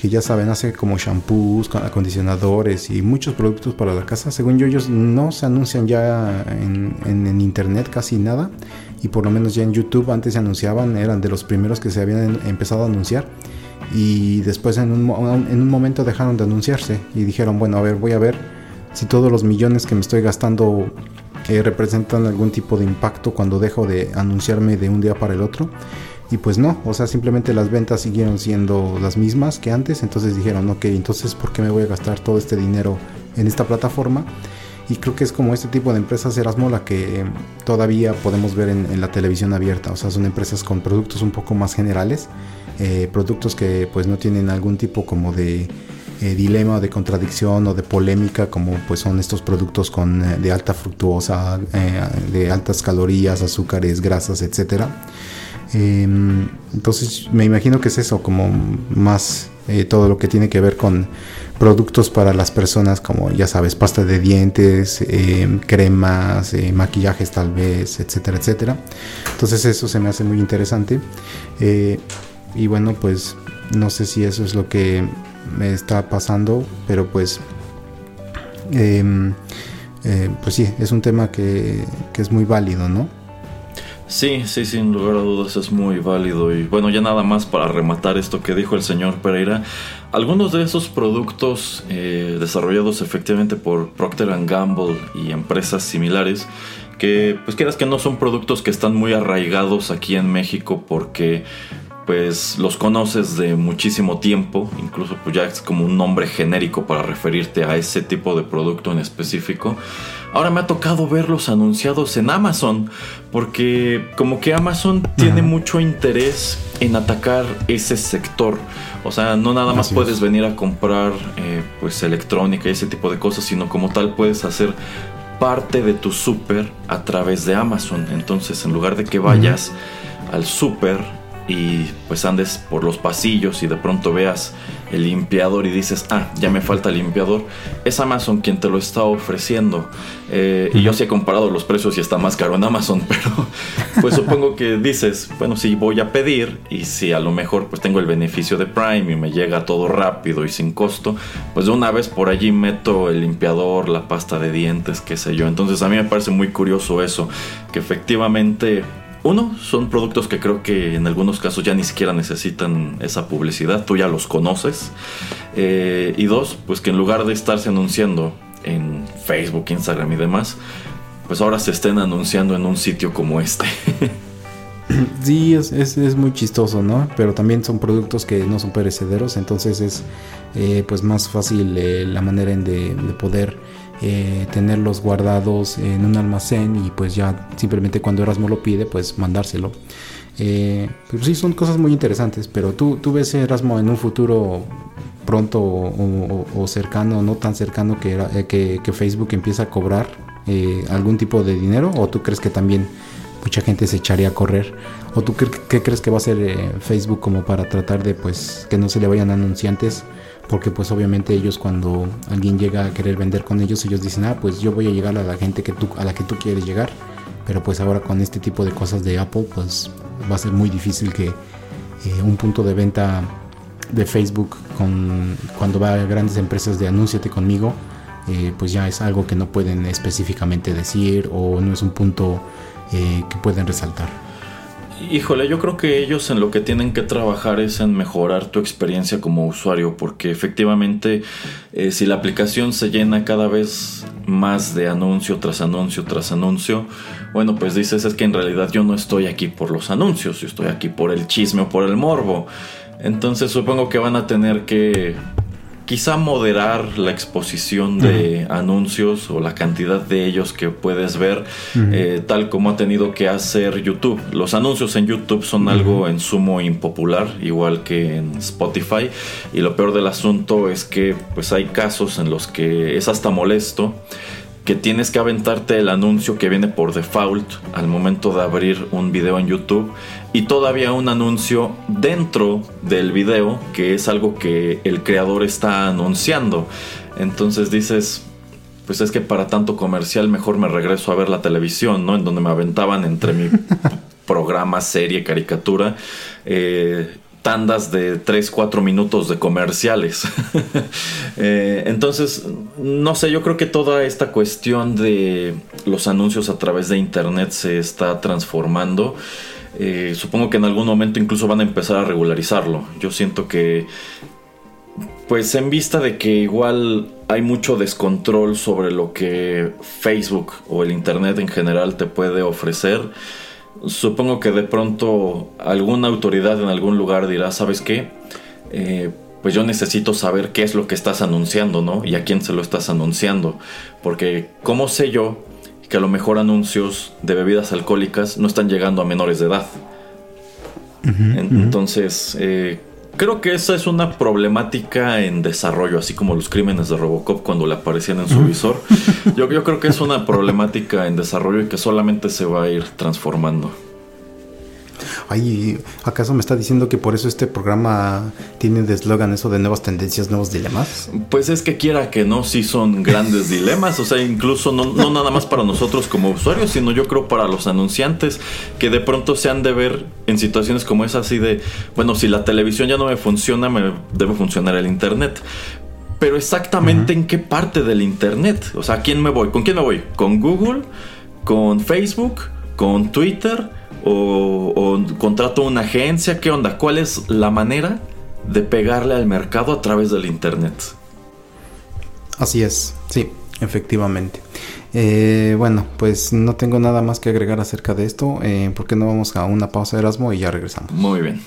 Speaker 2: que ya saben, hace como shampoos, acondicionadores y muchos productos para la casa. Según yo, ellos no se anuncian ya en, internet casi nada. Y por lo menos ya en YouTube antes se anunciaban, eran de los primeros que se habían empezado a anunciar. Y después en un, en un momento dejaron de anunciarse y dijeron, bueno, a ver, voy a ver si todos los millones que me estoy gastando eh, representan algún tipo de impacto cuando dejo de anunciarme de un día para el otro. Y pues no, o sea, simplemente las ventas siguieron siendo las mismas que antes. Entonces dijeron, ok, entonces ¿por qué me voy a gastar todo este dinero en esta plataforma? Y creo que es como este tipo de empresas Erasmo la que todavía podemos ver en, la televisión abierta. O sea, son empresas con productos un poco más generales. Eh, productos que pues no tienen algún tipo como de eh, dilema, de contradicción o de polémica como pues son estos productos con, eh, de alta fructuosa, de altas calorías, azúcares, grasas, etcétera. Em, entonces me imagino que es eso, como más eh, todo lo que tiene que ver con productos para las personas, como ya sabes, pasta de dientes, em, cremas, eh, maquillajes tal vez, etcétera, etcétera. Entonces eso se me hace muy interesante. Eh, y bueno, pues no sé si eso es lo que me está pasando, pero pues... Em, pues sí, es un tema que, que es muy válido, ¿no?
Speaker 1: Sí, sí, sin lugar a dudas es muy válido. Y bueno, ya nada más para rematar esto que dijo el señor Pereira. Algunos de esos productos eh, desarrollados efectivamente por Procter Gamble y empresas similares, que pues quieras que no son productos que están muy arraigados aquí en México porque pues los conoces de muchísimo tiempo, incluso pues ya es como un nombre genérico para referirte a ese tipo de producto en específico. Ahora me ha tocado verlos anunciados en Amazon, porque como que Amazon tiene mucho interés en atacar ese sector. O sea, no nada más puedes venir a comprar eh, pues electrónica y ese tipo de cosas, sino como tal puedes hacer parte de tu súper a través de Amazon. Entonces, en lugar de que vayas al súper y pues andes por los pasillos y de pronto veas el limpiador y dices, ah, ya me falta el limpiador, es Amazon quien te lo está ofreciendo. Eh, y yo sí he comparado los precios y está más caro en Amazon, pero pues supongo que dices, bueno, si voy a pedir y si a lo mejor pues tengo el beneficio de Prime y me llega todo rápido y sin costo, pues de una vez por allí meto el limpiador, la pasta de dientes, qué sé yo. Entonces a mí me parece muy curioso eso, que efectivamente uno, son productos que creo que en algunos casos ya ni siquiera necesitan esa publicidad, tú ya los conoces. Eh, y dos, pues que en lugar de estarse anunciando en Facebook, Instagram y demás, pues ahora se estén anunciando en un sitio como este.
Speaker 2: Sí, es, muy chistoso, ¿no? Pero también son productos que no son perecederos, entonces es eh, pues más fácil eh, la manera en de poder eh, tenerlos guardados en un almacén y pues ya simplemente cuando Erasmo lo pide pues mandárselo. Eh, pues sí, son cosas muy interesantes, pero tú, tú ves Erasmo en un futuro pronto o, cercano, no tan cercano que, eh, Facebook empieza a cobrar eh, algún tipo de dinero o tú crees que también mucha gente se echaría a correr o tú qué, crees que va a hacer Facebook como para tratar de pues que no se le vayan anunciantes porque pues obviamente ellos cuando alguien llega a querer vender con ellos ellos dicen ah pues yo voy a llegar a la gente que tú a la que tú quieres llegar pero pues ahora con este tipo de cosas de Apple pues va a ser muy difícil que eh, un punto de venta de Facebook con cuando va a grandes empresas de anúnciate conmigo eh, pues ya es algo que no pueden específicamente decir o no es un punto eh, que pueden resaltar
Speaker 1: Híjole, yo creo que ellos en lo que tienen que trabajar es en mejorar tu experiencia como usuario, porque efectivamente eh, si la aplicación se llena cada vez más de anuncio tras anuncio tras anuncio, bueno, pues dices es que en realidad yo no estoy aquí por los anuncios, yo estoy aquí por el chisme o por el morbo. Entonces supongo que van a tener que quizá moderar la exposición de anuncios o la cantidad de ellos que puedes ver, eh, tal como ha tenido que hacer YouTube. Los anuncios en YouTube son algo en sumo impopular, igual que en Spotify, y lo peor del asunto es que pues hay casos en los que es hasta molesto que tienes que aventarte el anuncio que viene por default al momento de abrir un video en YouTube y todavía un anuncio dentro del video que es algo que el creador está anunciando. Entonces dices, pues es que para tanto comercial mejor me regreso a ver la televisión, ¿no? En donde me aventaban entre mi programa, serie, caricatura. Eh, tandas de 3, 4 minutos de comerciales. Eh, entonces, no sé, yo creo que toda esta cuestión de los anuncios a través de Internet se está transformando. Eh, supongo que en algún momento incluso van a empezar a regularizarlo. Yo siento que, pues en vista de que igual hay mucho descontrol sobre lo que Facebook o el Internet en general te puede ofrecer, supongo que de pronto alguna autoridad en algún lugar dirá, ¿sabes qué? Eh, pues yo necesito saber qué es lo que estás anunciando, ¿no? Y a quién se lo estás anunciando. Porque, ¿cómo sé yo que a lo mejor anuncios de bebidas alcohólicas no están llegando a menores de edad? Entonces, eh, Creo que esa es una problemática en desarrollo, así como los crímenes de Robocop cuando le aparecían en su visor. Yo, yo creo que es una problemática en desarrollo y que solamente se va a ir transformando.
Speaker 2: Ay, ¿acaso me está diciendo que por eso este programa tiene de eslogan eso de nuevas tendencias, nuevos dilemas?
Speaker 1: Pues es que quiera que no, sí son grandes dilemas, o sea, incluso no, no nada más para nosotros como usuarios, sino yo creo para los anunciantes que de pronto se han de ver en situaciones como esa así de, bueno, si la televisión ya no me funciona, me debe funcionar el internet. Pero exactamente en qué parte del internet, o sea, ¿a quién me voy? ¿Con quién me voy? ¿Con Google? ¿Con Facebook? ¿Con Twitter? O, o contrato una agencia, ¿qué onda? ¿Cuál es la manera de pegarle al mercado a través del Internet?
Speaker 2: Así es, sí, efectivamente. Eh, bueno, pues no tengo nada más que agregar acerca de esto, eh, porque no vamos a una pausa de Erasmo y ya regresamos.
Speaker 1: Muy bien.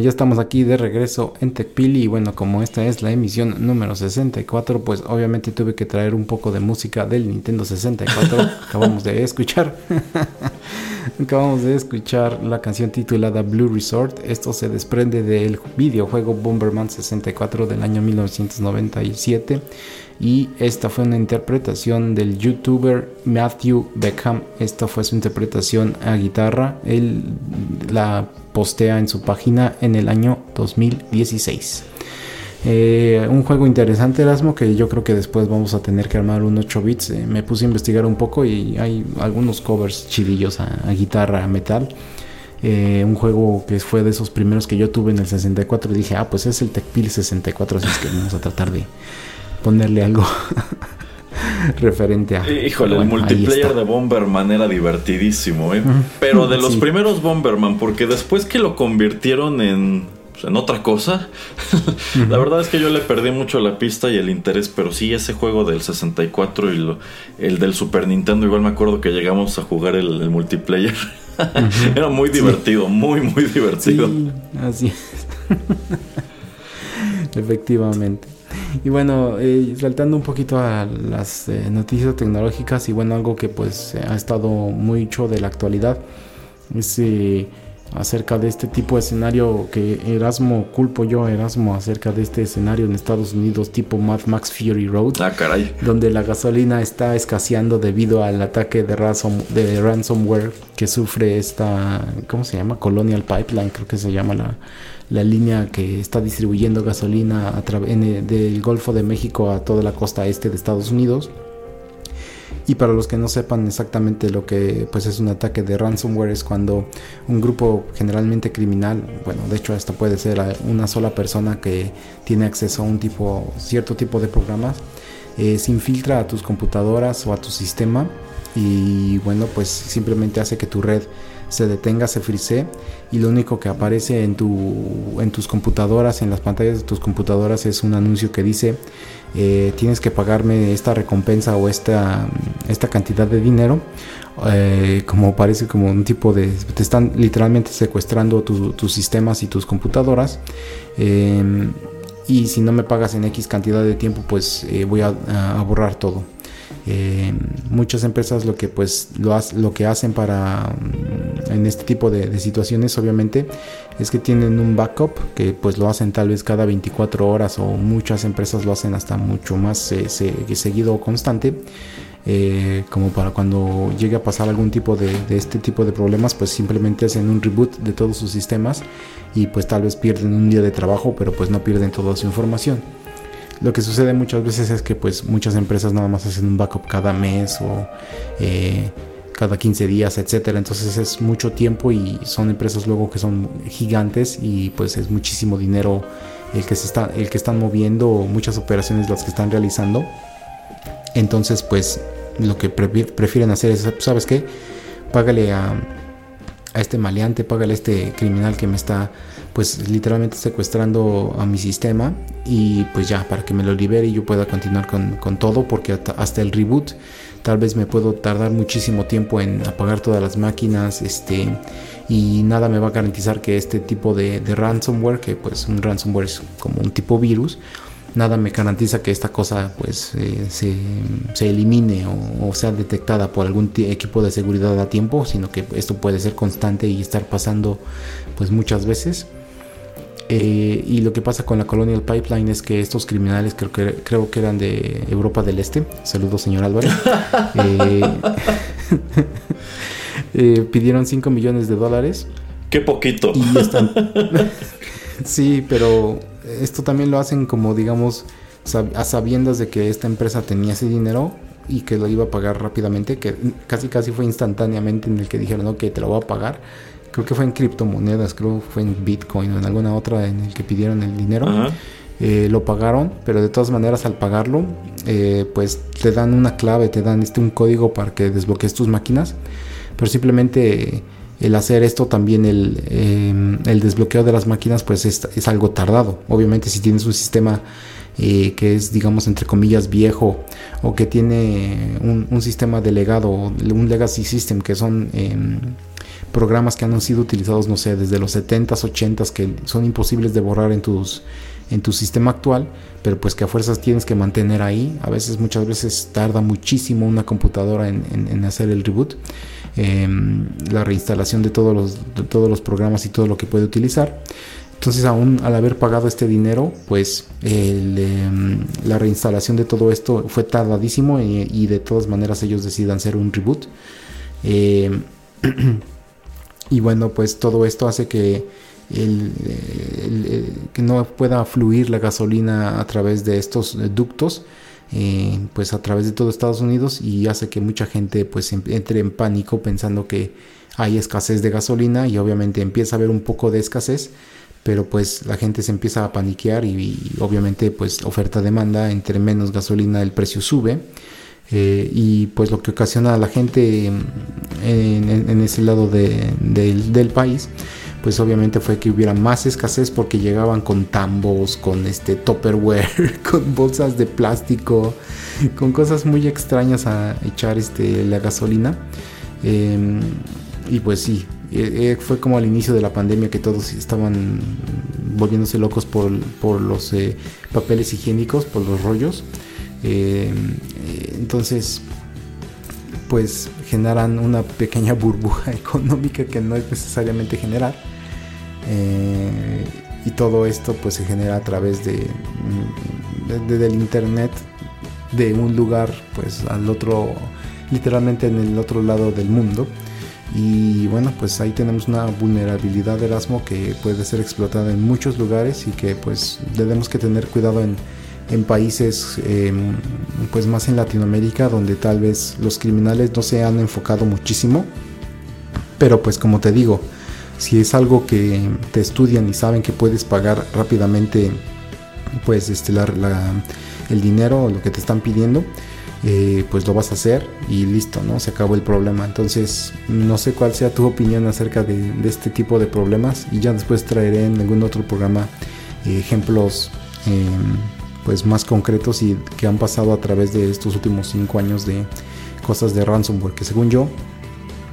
Speaker 2: Ya estamos aquí de regreso en Tecpili y bueno, como esta es la emisión número 64, pues obviamente tuve que traer un poco de música del Nintendo 64. Acabamos de escuchar. Acabamos de escuchar la canción titulada Blue Resort. Esto se desprende del videojuego Bomberman 64 del año 1997 y esta fue una interpretación del youtuber Matthew Beckham. Esta fue su interpretación a guitarra. Él la postea en su página en el año 2016. Eh, un juego interesante Erasmo que yo creo que después vamos a tener que armar un 8 bits. Eh, me puse a investigar un poco y hay algunos covers chidillos a, guitarra, a metal. Eh, un juego que fue de esos primeros que yo tuve en el 64 y dije, ah, pues es el TechPil 64, así es que vamos a tratar de ponerle algo referente a.
Speaker 1: Híjole, el multiplayer de Bomberman era divertidísimo, ¿eh? Pero de los primeros Bomberman, porque después que lo convirtieron en, pues, en otra cosa, la verdad es que yo le perdí mucho la pista y el interés, pero sí, ese juego del 64 y el del Super Nintendo, igual me acuerdo que llegamos a jugar el, multiplayer. era muy divertido, muy, muy divertido.
Speaker 2: Sí, así es. Efectivamente. Y bueno, eh, saltando un poquito a las eh, noticias tecnológicas y bueno, algo que pues ha estado mucho de la actualidad es eh, acerca de este tipo de escenario que Erasmo, culpo yo a Erasmo acerca de este escenario en Estados Unidos tipo Mad Max Fury Road.
Speaker 1: Ah, caray.
Speaker 2: Donde la gasolina está escaseando debido al ataque de, de ransomware que sufre esta, ¿cómo se llama? Colonial Pipeline, creo que se llama la, la línea que está distribuyendo gasolina a del Golfo de México a toda la costa este de Estados Unidos. Y para los que no sepan exactamente lo que pues es un ataque de ransomware es cuando un grupo generalmente criminal, bueno, de hecho esto puede ser una sola persona que tiene acceso a un tipo cierto tipo de programas, eh, se infiltra a tus computadoras o a tu sistema y bueno, pues simplemente hace que tu red se detenga, se frisee y lo único que aparece en, tu, en tus computadoras, en las pantallas de tus computadoras es un anuncio que dice eh, tienes que pagarme esta recompensa o esta, esta cantidad de dinero. Eh, como parece como un tipo de... Te están literalmente secuestrando tus sistemas y tus computadoras. Eh, y si no me pagas en X cantidad de tiempo, pues voy a borrar todo. Eh, muchas empresas lo que pues lo, lo que hacen para mm, en este tipo de, situaciones obviamente es que tienen un backup que pues lo hacen tal vez cada 24 horas o muchas empresas lo hacen hasta mucho más seguido o constante eh, como para cuando llegue a pasar algún tipo de, de, este tipo de problemas pues simplemente hacen un reboot de todos sus sistemas y pues tal vez pierden un día de trabajo pero pues no pierden toda su información lo que sucede muchas veces es que pues muchas empresas nada más hacen un backup cada mes o eh, cada 15 días, etcétera. Entonces es mucho tiempo y son empresas luego que son gigantes y pues es muchísimo dinero el que se está, el que están moviendo, muchas operaciones las que están realizando. Entonces pues lo que prefieren hacer es, ¿sabes qué? Págale a, a este maleante, págale a este criminal que me está pues literalmente secuestrando a mi sistema y pues ya para que me lo libere y yo pueda continuar con, con todo porque hasta, el reboot tal vez me puedo tardar muchísimo tiempo en apagar todas las máquinas este y nada me va a garantizar que este tipo de, de ransomware que pues un ransomware es como un tipo virus nada me garantiza que esta cosa pues eh, se, se, elimine o, sea detectada por algún equipo de seguridad a tiempo sino que esto puede ser constante y estar pasando pues muchas veces eh, y lo que pasa con la Colonial Pipeline es que estos criminales, creo que, creo que eran de Europa del Este, saludos señor Álvarez, eh, pidieron 5 millones de dólares.
Speaker 1: Qué poquito.
Speaker 2: sí, pero esto también lo hacen como digamos a sabiendas de que esta empresa tenía ese dinero y que lo iba a pagar rápidamente, que casi casi fue instantáneamente en el que dijeron, que te lo voy a pagar creo que fue en criptomonedas, creo que fue en Bitcoin o en alguna otra en el que pidieron el dinero. Eh, lo pagaron, pero de todas maneras al pagarlo, eh, pues te dan una clave, te dan este un código para que desbloquees tus máquinas, pero simplemente el hacer esto también el, em, el desbloqueo de las máquinas pues es, es, algo tardado. Obviamente si tienes un sistema eh, que es digamos entre comillas viejo o que tiene un, un sistema delegado, un legacy system que son em, programas que han sido utilizados, no sé, desde los 70s, 80s, que son imposibles de borrar en, tus, en tu sistema actual, pero pues que a fuerzas tienes que mantener ahí. A veces, muchas veces tarda muchísimo una computadora en, hacer el reboot. Em, la reinstalación de todos, los, programas y todo lo que puede utilizar. Entonces, aún al haber pagado este dinero, pues em, la reinstalación de todo esto fue tardadísimo y, de todas maneras ellos decidan hacer un reboot. Eh, Y bueno, pues todo esto hace que, que no pueda fluir la gasolina a través de estos ductos. Pues a través de todo Estados Unidos y hace que mucha gente pues em, entre en pánico pensando que hay escasez de gasolina y obviamente empieza a haber un poco de escasez pero pues la gente se empieza a paniquear y, obviamente pues oferta demanda entre menos gasolina el precio sube eh, y pues lo que ocasiona a la gente en, ese lado del país pues obviamente fue que hubiera más escasez porque llegaban con tambos, con este topperware, con bolsas de plástico, con cosas muy extrañas a echar este, la gasolina. Em, y pues sí, eh, eh, fue como al inicio de la pandemia que todos estaban volviéndose locos por, por los papeles higiénicos, por los rollos. Eh, entonces, pues generan una pequeña burbuja económica que no es necesariamente generar. Eh, y todo esto pues se genera a través de, de, del internet de un lugar pues al otro literalmente en el otro lado del mundo. Y bueno pues ahí tenemos una vulnerabilidad de Erasmo que puede ser explotada en muchos lugares y que pues debemos que tener cuidado en, en países em, pues más en Latinoamérica donde tal vez los criminales no se han enfocado muchísimo. Pero pues como te digo si es algo que te estudian y saben que puedes pagar rápidamente pues este el dinero o lo que te están pidiendo eh, pues lo vas a hacer y listo, ¿no? Se acabó el problema. Entonces, no sé cuál sea tu opinión acerca de, este tipo de problemas y ya después traeré en algún otro programa eh, ejemplos em, pues más concretos y que han pasado a través de estos últimos cinco años de cosas de ransomware, que según yo,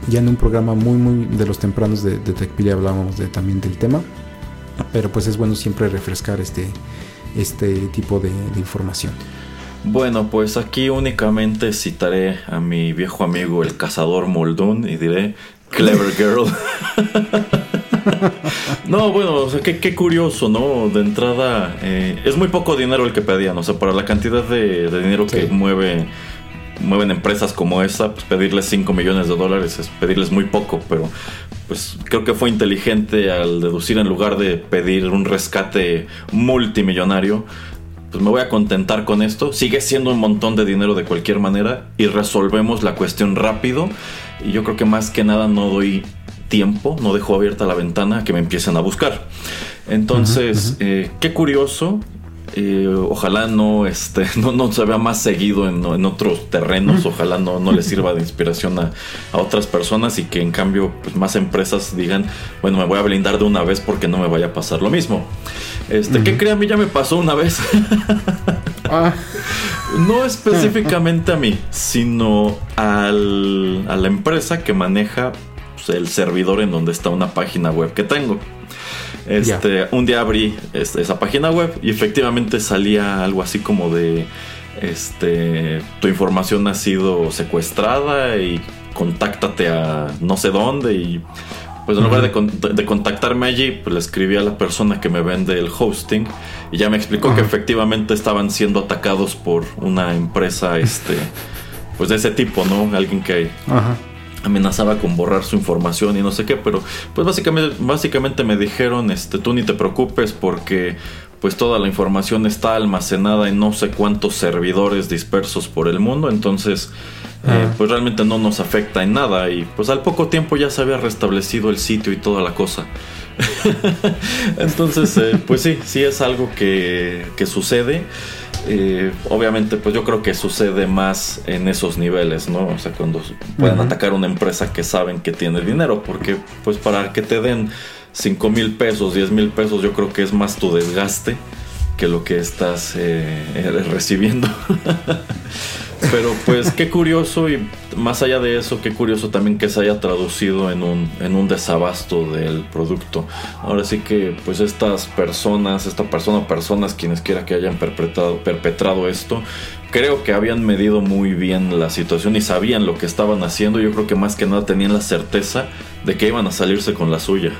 Speaker 2: ya en un programa muy muy de los tempranos de, de hablábamos de, también del tema, pero pues es bueno siempre refrescar este, este tipo de información.
Speaker 1: Bueno, pues aquí únicamente citaré a mi viejo amigo el cazador Moldón y diré Clever Girl. no, bueno, o sea, qué, curioso, ¿no? De entrada, eh, es muy poco dinero el que pedían, o sea, para la cantidad de, dinero que mueve mueven empresas como esa, pues pedirles 5 millones de dólares es pedirles muy poco, pero pues creo que fue inteligente al deducir en lugar de pedir un rescate multimillonario, pues me voy a contentar con esto. Sigue siendo un montón de dinero de cualquier manera y resolvemos la cuestión rápido. Y yo creo que más que nada no doy tiempo, no dejo abierta la ventana a que me empiecen a buscar. Entonces, eh, qué curioso. Eh, ojalá no, este, no, no, se vea más seguido en, otros terrenos. Ojalá no, no le sirva de inspiración a, otras personas y que en cambio pues, más empresas digan, bueno, me voy a blindar de una vez porque no me vaya a pasar lo mismo. Este, ¿qué cree? A mí ya me pasó una vez. Ah. No específicamente a mí, sino al, a la empresa que maneja pues, el servidor en donde está una página web que tengo. Este, un día abrí este, esa página web y efectivamente salía algo así como de este tu información ha sido secuestrada y contáctate a no sé dónde y pues en lugar de, contactarme allí, pues le escribí a la persona que me vende el hosting y ya me explicó que efectivamente estaban siendo atacados por una empresa, este, pues de ese tipo, ¿no? Alguien que amenazaba con borrar su información y no sé qué, pero pues básicamente, básicamente me dijeron, este, tú ni te preocupes porque pues toda la información está almacenada en no sé cuántos servidores dispersos por el mundo, entonces eh, pues realmente no nos afecta en nada y pues al poco tiempo ya se había restablecido el sitio y toda la cosa. entonces, eh, pues sí, sí es algo que, que sucede. Eh, obviamente, pues yo creo que sucede más en esos niveles, ¿no? O sea, cuando pueden atacar una empresa que saben que tiene dinero, porque pues para que te den 5 mil pesos, 10 mil pesos, yo creo que es más tu desgaste que lo que estás eh, eh, recibiendo. Pero pues qué curioso y más allá de eso, qué curioso también que se haya traducido en un, en un desabasto del producto. Ahora sí que pues estas personas, esta persona personas quienes quiera que hayan perpetrado, perpetrado esto, creo que habían medido muy bien la situación y sabían lo que estaban haciendo. Yo creo que más que nada tenían la certeza de que iban a salirse con la suya.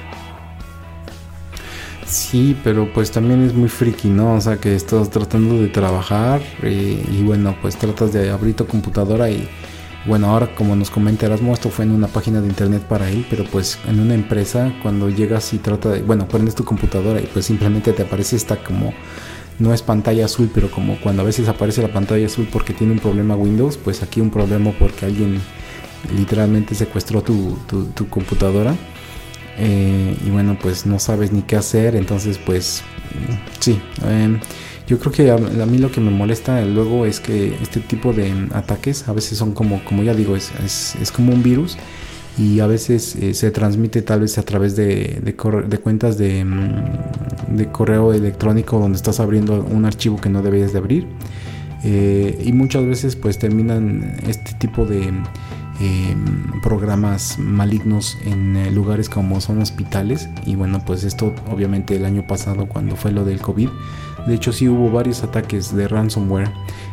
Speaker 2: Sí, pero pues también es muy friki, ¿no? O sea, que estás tratando de trabajar y, bueno, pues tratas de abrir tu computadora y bueno, ahora como nos comenta Erasmo, esto fue en una página de internet para él, pero pues en una empresa cuando llegas y trata de, bueno, prendes tu computadora y pues simplemente te aparece esta como, no es pantalla azul, pero como cuando a veces aparece la pantalla azul porque tiene un problema Windows, pues aquí un problema porque alguien literalmente secuestró tu, tu computadora eh, y bueno, pues no sabes ni qué hacer, entonces pues sí. Em, yo creo que a, mí lo que me molesta luego es que este tipo de ataques a veces son como, como ya digo, es, es, como un virus y a veces eh, se transmite tal vez a través de, de, cuentas de, mm, de, correo electrónico donde estás abriendo un archivo que no debes de abrir eh, y muchas veces pues terminan este tipo de Em, programas malignos en eh, lugares como son hospitales y bueno pues esto obviamente el año pasado cuando fue lo del COVID De hecho, sí hubo varios ataques de ransomware,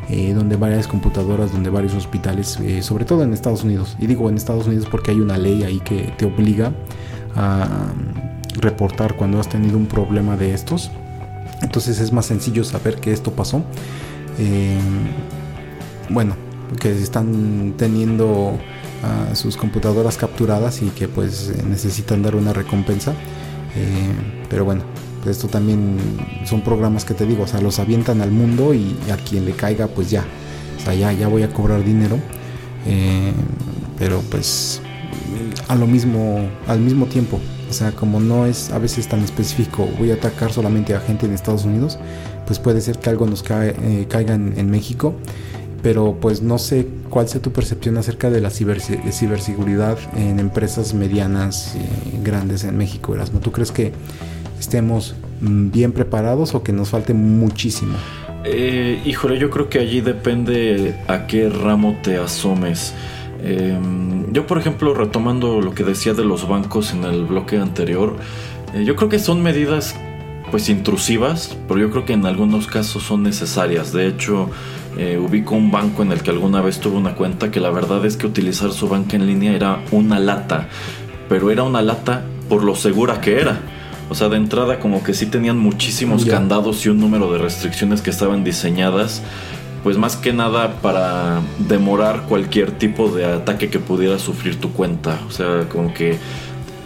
Speaker 2: eh, donde varias computadoras, donde varios hospitales, eh, sobre todo en Estados Unidos, y digo en Estados Unidos porque hay una ley ahí que te obliga a reportar cuando has tenido un problema de estos. Entonces es más sencillo saber que esto pasó. Eh, bueno, que están teniendo sus computadoras capturadas y que pues necesitan dar una recompensa. Eh, pero bueno, esto también son programas que te digo, o sea, los avientan al mundo y a quien le caiga pues ya, o sea, ya, ya voy a cobrar dinero. Eh, pero pues a lo mismo, al mismo tiempo, o sea, como no es a veces tan específico, voy a atacar solamente a gente en Estados Unidos, pues puede ser que algo nos eh, caiga en México pero pues no sé cuál sea tu percepción acerca de la ciberseguridad en empresas medianas y grandes en México, Erasmo. ¿Tú crees que estemos mm, bien preparados o que nos falte muchísimo?
Speaker 1: Eh, híjole, yo creo que allí depende a qué ramo te asomes. Em, yo, por ejemplo, retomando lo que decía de los bancos en el bloque anterior, eh, yo creo que son medidas pues intrusivas, pero yo creo que en algunos casos son necesarias. De hecho, eh, ubico un banco en el que alguna vez tuve una cuenta que la verdad es que utilizar su banca en línea era una lata, pero era una lata por lo segura que era. O sea, de entrada como que sí tenían muchísimos candados y un número de restricciones que estaban diseñadas, pues más que nada para demorar cualquier tipo de ataque que pudiera sufrir tu cuenta. O sea, como que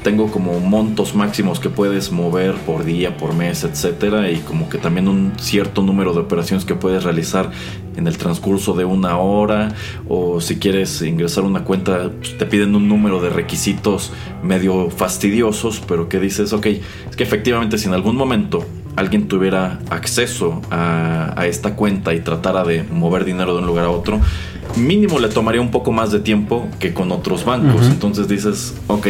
Speaker 1: tengo como montos máximos que puedes mover por día, por mes, etcétera, y como que también un cierto número de operaciones que puedes realizar en el transcurso de una hora, o si quieres ingresar una cuenta, pues, te piden un número de requisitos medio fastidiosos, pero que dices, ok, es que efectivamente si en algún momento alguien tuviera acceso a, a esta cuenta y tratara de mover dinero de un lugar a otro, mínimo le tomaría un poco más de tiempo que con otros bancos. Entonces dices, ok,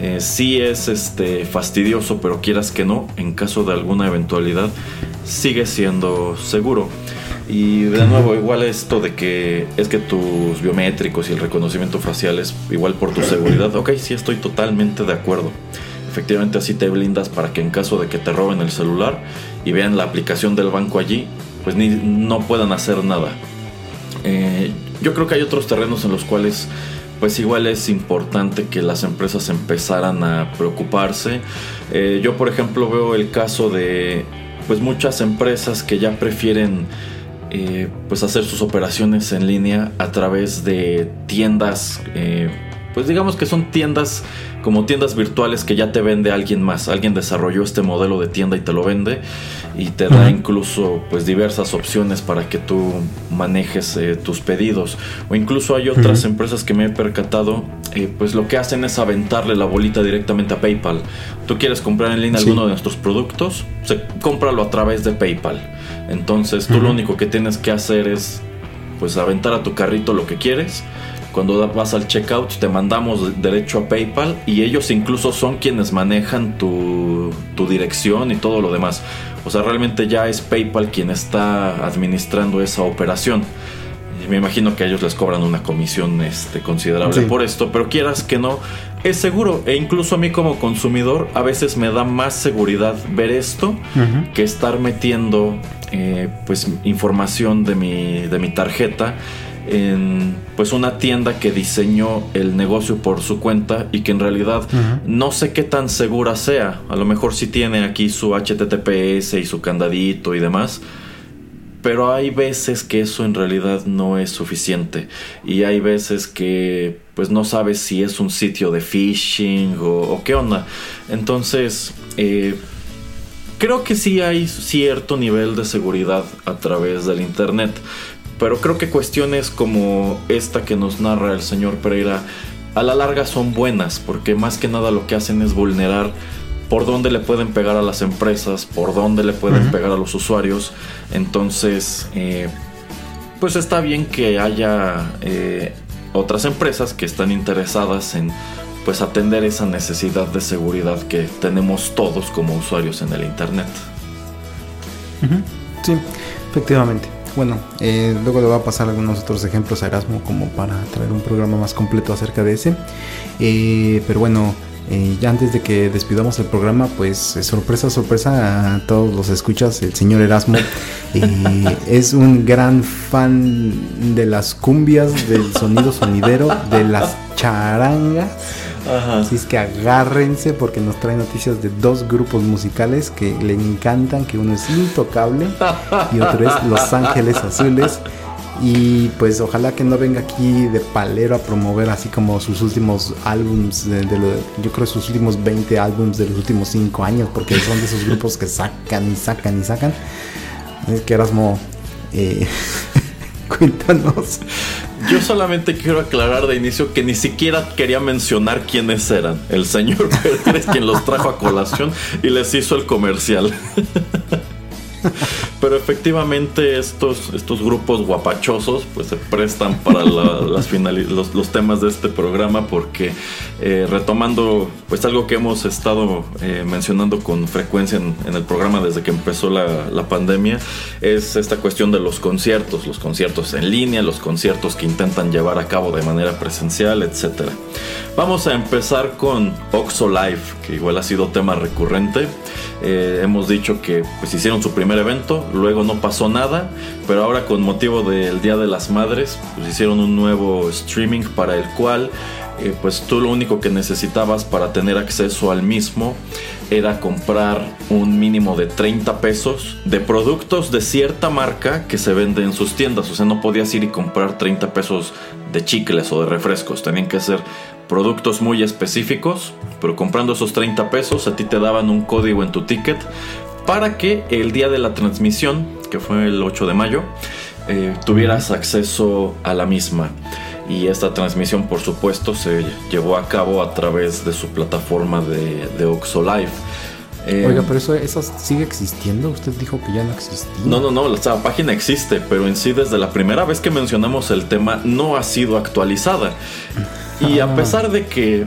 Speaker 1: eh, sí es este, fastidioso, pero quieras que no, en caso de alguna eventualidad, sigue siendo seguro. Y de nuevo, igual esto de que es que tus biométricos y el reconocimiento facial es igual por tu seguridad, ok, sí estoy totalmente de acuerdo. Efectivamente así te blindas para que en caso de que te roben el celular y vean la aplicación del banco allí, pues ni, no puedan hacer nada. Eh, yo creo que hay otros terrenos en los cuales pues igual es importante que las empresas empezaran a preocuparse. Eh, yo por ejemplo veo el caso de pues muchas empresas que ya prefieren eh, pues hacer sus operaciones en línea a través de tiendas eh, pues digamos que son tiendas como tiendas virtuales que ya te vende alguien más. Alguien desarrolló este modelo de tienda y te lo vende y te da incluso pues diversas opciones para que tú manejes eh, tus pedidos. O incluso hay otras empresas que me he percatado, eh, pues lo que hacen es aventarle la bolita directamente a PayPal. Tú quieres comprar en línea alguno de nuestros productos, se, cómpralo a través de PayPal. Entonces tú lo único que tienes que hacer es pues aventar a tu carrito lo que quieres cuando vas al checkout te mandamos derecho a PayPal y ellos incluso son quienes manejan tu, dirección y todo lo demás. O sea, realmente ya es PayPal quien está administrando esa operación. Y me imagino que a ellos les cobran una comisión este, considerable por esto, pero quieras que no, es seguro. E incluso a mí como consumidor a veces me da más seguridad ver esto que estar metiendo eh, pues información de mi, de mi tarjeta en pues una tienda que diseñó el negocio por su cuenta y que en realidad no sé qué tan segura sea. A lo mejor sí tiene aquí su HTTPS y su candadito y demás. Pero hay veces que eso en realidad no es suficiente. Y hay veces que pues no sabes si es un sitio de phishing o, qué onda. Entonces, eh, creo que sí hay cierto nivel de seguridad a través del Internet. Pero creo que cuestiones como esta que nos narra el señor Pereira a la larga son buenas porque más que nada lo que hacen es vulnerar por dónde le pueden pegar a las empresas, por dónde le pueden pegar a los usuarios. Entonces, eh, pues está bien que haya eh, otras empresas que están interesadas en pues atender esa necesidad de seguridad que tenemos todos como usuarios en el internet.
Speaker 2: Sí, efectivamente. Bueno, eh, luego le voy a pasar algunos otros ejemplos a Erasmo como para traer un programa más completo acerca de ese. Eh, pero bueno, Eh, ya antes de que despidamos el programa, pues sorpresa, sorpresa a todos los escuchas, el señor Erasmo eh, es un gran fan de las cumbias, del sonido sonidero, de las charangas. Así es que agárrense porque nos trae noticias de dos grupos musicales que le encantan, que uno es Intocable y otro es Los Ángeles Azules. Y pues ojalá que no venga aquí de palero a promover así como sus últimos álbums, de, yo creo sus últimos 20 álbums de los últimos 5 años, porque son de esos grupos que sacan y sacan y sacan. Es que Erasmo, eh, cuéntanos.
Speaker 1: Yo solamente quiero aclarar de inicio que ni siquiera quería mencionar quiénes eran. El señor Pérez quien los trajo a colación y les hizo el comercial. Pero efectivamente estos, estos grupos guapachosos pues se prestan para las los, los, temas de este programa porque eh, retomando pues algo que hemos estado eh, mencionando con frecuencia en, el programa desde que empezó la, la, pandemia es esta cuestión de los conciertos, los conciertos en línea, los conciertos que intentan llevar a cabo de manera presencial, etcétera. Vamos a empezar con Oxo Live, que igual ha sido tema recurrente. Eh, hemos dicho que pues hicieron su primer evento, luego no pasó nada, pero ahora con motivo del Día de las Madres, pues hicieron un nuevo streaming para el cual eh, pues tú lo único que necesitabas para tener acceso al mismo era comprar un mínimo de 30 pesos de productos de cierta marca que se vende en sus tiendas. O sea, no podías ir y comprar 30 pesos de chicles o de refrescos. Tenían que ser productos muy específicos, pero comprando esos 30 pesos a ti te daban un código en tu ticket para que el día de la transmisión, que fue el 8 de mayo, eh, tuvieras acceso a la misma. Y esta transmisión, por supuesto, se llevó a cabo a través de su plataforma de, de Oxo Live.
Speaker 2: Eh, Oiga, pero eso, eso, sigue existiendo. Usted dijo que ya no existía.
Speaker 1: No, no, no. La página existe, pero en sí, desde la primera vez que mencionamos el tema, no ha sido actualizada. Y a ah. pesar de que,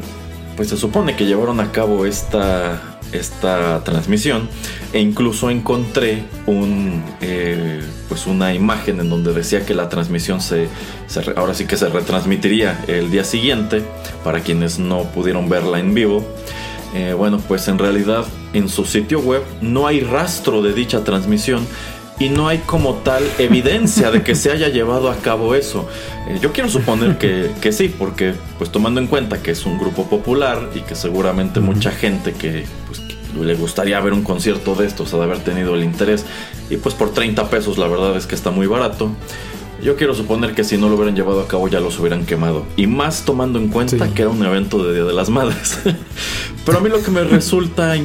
Speaker 1: pues se supone que llevaron a cabo esta, esta transmisión, e incluso encontré un, eh, pues una imagen en donde decía que la transmisión se, ahora sí que se retransmitiría el día siguiente para quienes no pudieron verla en vivo. Eh, bueno, pues en realidad en su sitio web no hay rastro de dicha transmisión y no hay como tal evidencia de que se haya llevado a cabo eso. Eh, yo quiero suponer que, que, sí, porque pues tomando en cuenta que es un grupo popular y que seguramente mucha gente que, pues, le gustaría ver un concierto de estos ha de haber tenido el interés y pues por 30 pesos la verdad es que está muy barato. Yo quiero suponer que si no lo hubieran llevado a cabo ya los hubieran quemado. Y más tomando en cuenta que era un evento de Día de las Madres. Pero a mí lo que me resulta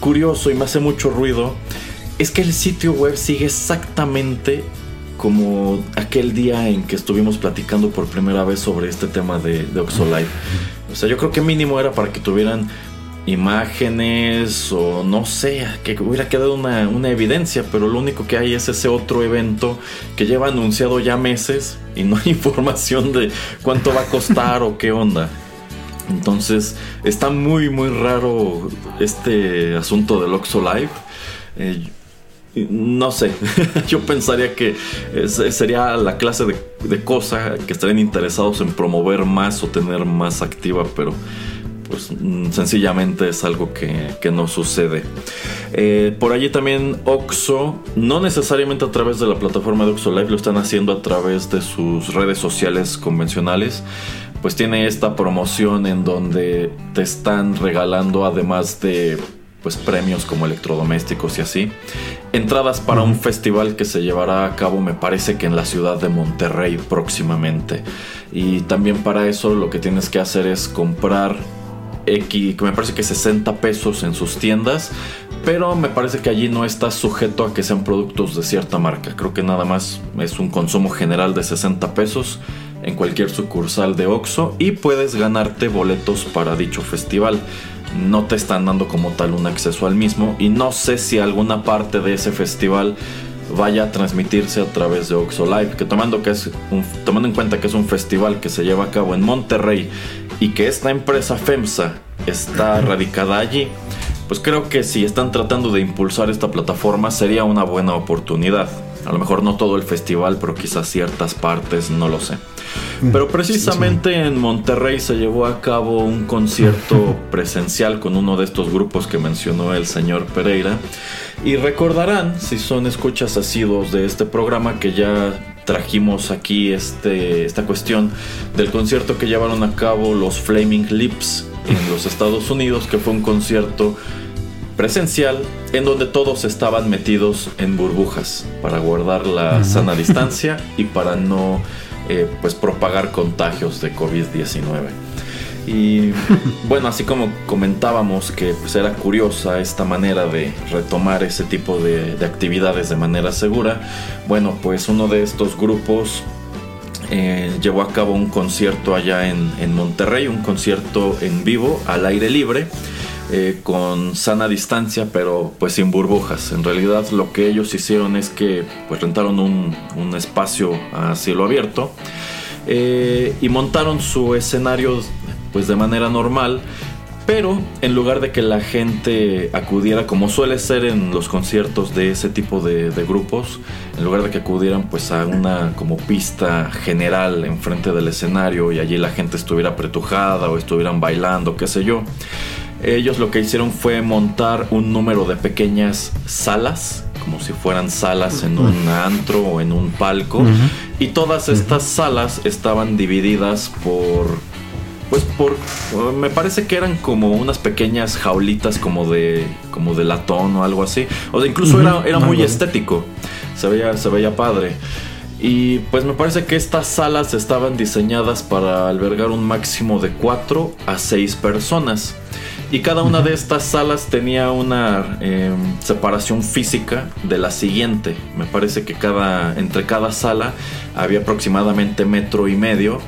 Speaker 1: curioso y me hace mucho ruido es que el sitio web sigue exactamente como aquel día en que estuvimos platicando por primera vez sobre este tema de, de Oxolive. O sea, yo creo que mínimo era para que tuvieran imágenes o no sé, que hubiera quedado una, una, evidencia, pero lo único que hay es ese otro evento que lleva anunciado ya meses y no hay información de cuánto va a costar o qué onda. Entonces está muy muy raro este asunto del Oxo Live. Eh, no sé, yo pensaría que sería la clase de, cosa que estarían interesados en promover más o tener más activa, pero pues mm, sencillamente es algo que, no sucede. Eh, por allí también Oxo, no necesariamente a través de la plataforma de Oxo Live, lo están haciendo a través de sus redes sociales convencionales. Pues tiene esta promoción en donde te están regalando además de pues premios como electrodomésticos y así. Entradas para un festival que se llevará a cabo me parece que en la ciudad de Monterrey próximamente. Y también para eso lo que tienes que hacer es comprar Que me parece que 60 pesos en sus tiendas, pero me parece que allí no está sujeto a que sean productos de cierta marca. Creo que nada más es un consumo general de 60 pesos en cualquier sucursal de Oxxo y puedes ganarte boletos para dicho festival no te están dando como tal un acceso al mismo y no sé si alguna parte de ese festival vaya a transmitirse a través de Oxo Live, que tomando, que es tomando en cuenta que es un festival que se lleva a cabo en Monterrey y que esta empresa FEMSA está radicada allí, pues creo que si están tratando de impulsar esta plataforma sería una buena oportunidad. A lo mejor no todo el festival, pero quizás ciertas partes, no lo sé. Pero precisamente en Monterrey se llevó a cabo un concierto presencial con uno de estos grupos que mencionó el señor Pereira. Y recordarán, si son escuchas asiduos de este programa, que ya trajimos aquí este, esta cuestión del concierto que llevaron a cabo los Flaming Lips en los Estados Unidos, que fue un concierto presencial en donde todos estaban metidos en burbujas para guardar la sana distancia y para no eh, pues propagar contagios de COVID-19. Y bueno, así como comentábamos que pues, era curiosa esta manera de retomar ese tipo de, actividades de manera segura, bueno, pues uno de estos grupos eh, llevó a cabo un concierto allá en, en, Monterrey, un concierto en vivo al aire libre. Eh, con sana distancia, pero pues sin burbujas. En realidad lo que ellos hicieron es que pues rentaron un, un espacio a cielo abierto eh, y montaron su escenario pues de manera normal. Pero en lugar de que la gente acudiera como suele ser en los conciertos de ese tipo de, grupos, en lugar de que acudieran pues a una como pista general enfrente del escenario y allí la gente estuviera apretujada o estuvieran bailando, qué sé yo, ellos lo que hicieron fue montar un número de pequeñas salas como si fueran salas en un antro o en un palco. Y todas estas salas estaban divididas por pues por me parece que eran como unas pequeñas jaulitas como de como de latón o algo así. O sea incluso era, era muy estético. Se veía se veía padre. Y pues me parece que estas salas estaban diseñadas para albergar un máximo de 4 a 6 personas. Y cada una de estas salas tenía una em, separación física de la siguiente. Me parece que cada entre cada sala había aproximadamente metro y medio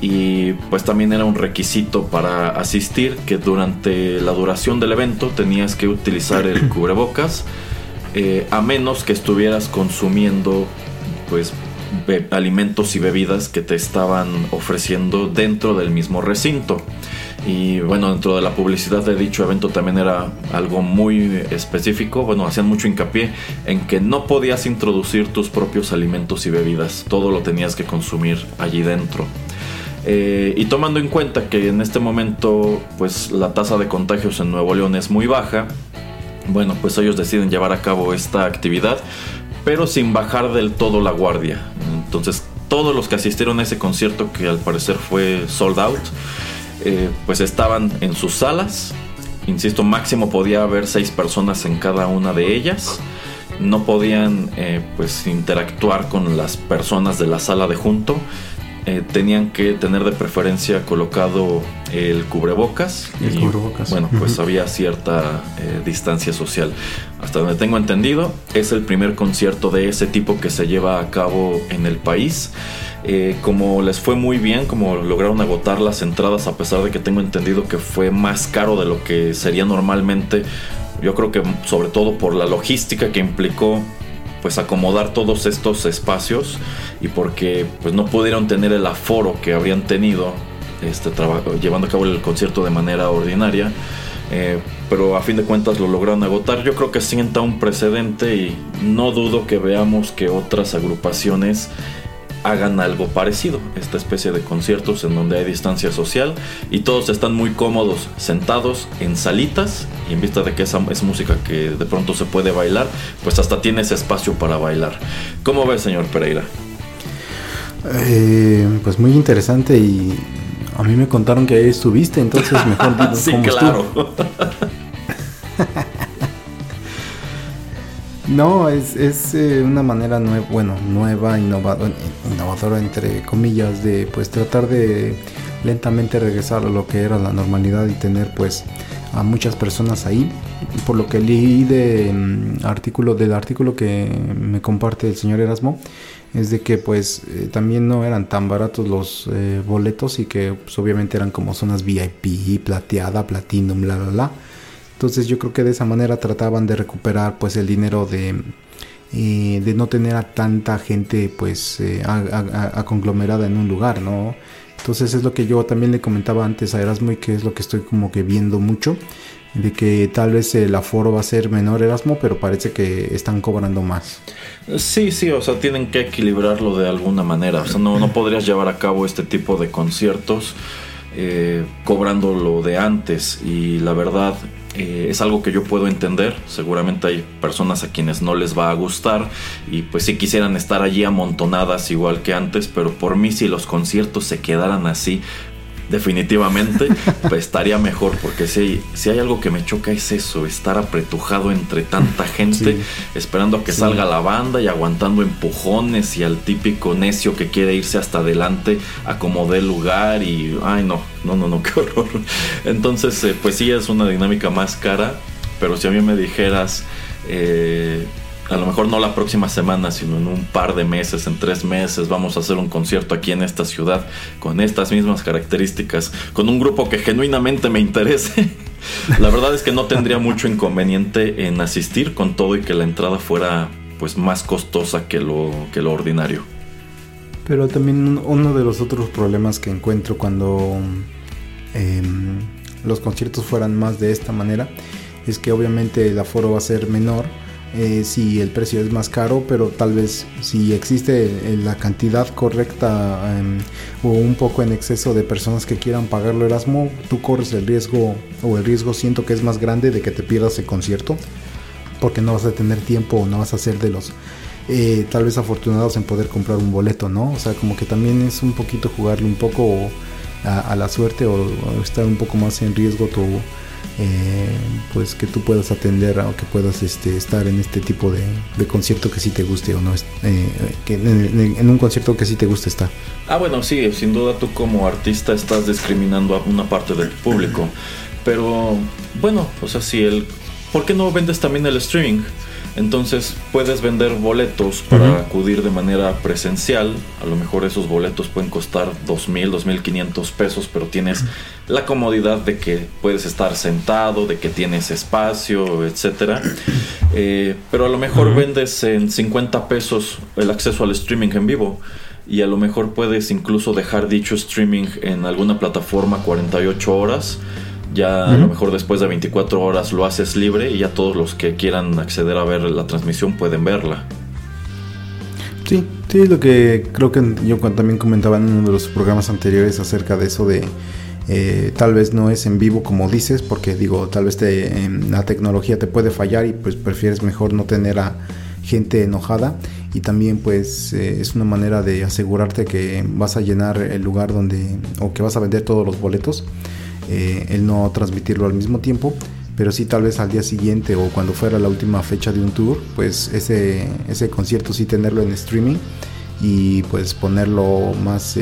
Speaker 1: y pues también era un requisito para asistir que durante la duración del evento tenías que utilizar el cubrebocas eh, a menos que estuvieras consumiendo pues alimentos y bebidas que te estaban ofreciendo dentro del mismo recinto. Y bueno dentro de la publicidad de dicho evento también era algo muy específico. Bueno hacían mucho hincapié en que no podías introducir tus propios alimentos y bebidas. Todo lo tenías que consumir allí dentro eh, y tomando en cuenta que en este momento pues la tasa de contagios en Nuevo León es muy baja, bueno pues ellos deciden llevar a cabo esta actividad, pero sin bajar del todo la guardia. Entonces todos los que asistieron a ese concierto que al parecer fue sold out, eh, pues estaban en sus salas. Insisto, máximo podía haber seis personas en cada una de ellas no podían eh, pues interactuar con las personas de la sala de junto eh, tenían que tener de preferencia colocado el cubrebocas.
Speaker 2: y,
Speaker 1: Bueno, pues había cierta eh, distancia social. Hasta donde tengo entendido, es el primer concierto de ese tipo que se lleva a cabo en el país. Eh, como les fue muy bien, como lograron agotar las entradas, a pesar de que tengo entendido que fue más caro de lo que sería normalmente, yo creo que sobre todo por la logística que implicó pues acomodar todos estos espacios y porque pues no pudieron tener el aforo que habrían tenido este trabajo, llevando a cabo el concierto de manera ordinaria. Eh, pero a fin de cuentas lo lograron agotar. Yo creo que sienta un precedente y no dudo que veamos que otras agrupaciones hagan algo parecido, esta especie de conciertos en donde hay distancia social y todos están muy cómodos sentados en salitas y en vista de que esa es música que de pronto se puede bailar, pues hasta tienes espacio para bailar. ¿Cómo ve, señor Pereira?
Speaker 2: Eh, pues muy interesante y a mí me contaron que ahí estuviste, entonces mejor digo
Speaker 1: sí, claro.
Speaker 2: No, es, es eh, una manera nueva, bueno, nueva, innovadora, innovadora entre comillas, de pues tratar de lentamente regresar a lo que era la normalidad y tener pues a muchas personas ahí. Por lo que leí de, mm, artículo, del artículo que me comparte el señor Erasmo, es de que pues eh, también no eran tan baratos los eh, boletos y que pues, obviamente eran como zonas VIP, plateada, platinum, bla, bla, bla entonces yo creo que de esa manera trataban de recuperar pues el dinero de, eh, de no tener a tanta gente pues a, conglomerada en un lugar, ¿no? Entonces es lo que yo también le comentaba antes a Erasmo y que es lo que estoy como que viendo mucho. de que tal vez el aforo va a ser menor Erasmo, pero parece que están cobrando más.
Speaker 1: Sí, sí, o sea, tienen que equilibrarlo de alguna manera. O sea, no, no podrías llevar a cabo este tipo de conciertos eh, cobrando lo de antes. Y la verdad, eh, es algo que yo puedo entender. Seguramente hay personas a quienes no les va a gustar y pues si quisieran estar allí amontonadas igual que antes, pero por mí si los conciertos se quedaran así, definitivamente pues, estaría mejor porque si, si hay algo que me choca es eso, estar apretujado entre tanta gente esperando a que salga la banda y aguantando empujones y al típico necio que quiere irse hasta adelante a como dé lugar y ay no, no, no, no, qué horror. Entonces eh, pues sí es una dinámica más cara, pero si a mí me dijeras... Eh, a lo mejor no la próxima semana, sino en un par de meses, en tres meses, vamos a hacer un concierto aquí en esta ciudad con estas mismas características, con un grupo que genuinamente me interese. la verdad es que no tendría mucho inconveniente en asistir con todo y que la entrada fuera pues más costosa que lo, que lo ordinario.
Speaker 2: Pero también uno de los otros problemas que encuentro cuando em, los conciertos fueran más de esta manera es que obviamente el aforo va a ser menor eh, si el precio es más caro, pero tal vez si existe la cantidad correcta em, o un poco en exceso de personas que quieran pagarlo Erasmo, tú corres el riesgo o el riesgo siento que es más grande de que te pierdas el concierto porque no vas a tener tiempo o no vas a ser de los eh, tal vez afortunados en poder comprar un boleto, ¿no? O sea, como que también es un poquito jugarle un poco a, la suerte o estar un poco más en riesgo tu eh, pues que tú puedas atender o que puedas este, estar en este tipo de, concierto que sí te guste o no, eh, en, un concierto que sí te guste estar.
Speaker 1: Ah, bueno, sí, sin duda tú como artista estás discriminando a una parte del público, pero bueno, o sea, si el... ¿Por qué no vendes también el streaming? Entonces puedes vender boletos para acudir de manera presencial. A lo mejor esos boletos pueden costar $2,000, $2,500 pesos, pero tienes la comodidad de que puedes estar sentado, de que tienes espacio, etc. Eh, pero a lo mejor vendes en 50 pesos el acceso al streaming en vivo. Y a lo mejor puedes incluso dejar dicho streaming en alguna plataforma 48 horas ya a lo mejor después de 24 horas lo haces libre y ya todos los que quieran acceder a ver la transmisión pueden verla.
Speaker 2: Sí, sí, es lo que creo que yo también comentaba en uno de los programas anteriores acerca de eso de eh, tal vez no es en vivo como dices, porque digo, tal vez te, em, la tecnología te puede fallar y pues prefieres mejor no tener a gente enojada. Y también pues eh, es una manera de asegurarte que vas a llenar el lugar donde o que vas a vender todos los boletos eh, el no transmitirlo al mismo tiempo, pero sí tal vez al día siguiente o cuando fuera la última fecha de un tour, pues ese, ese concierto sí tenerlo en streaming y pues ponerlo más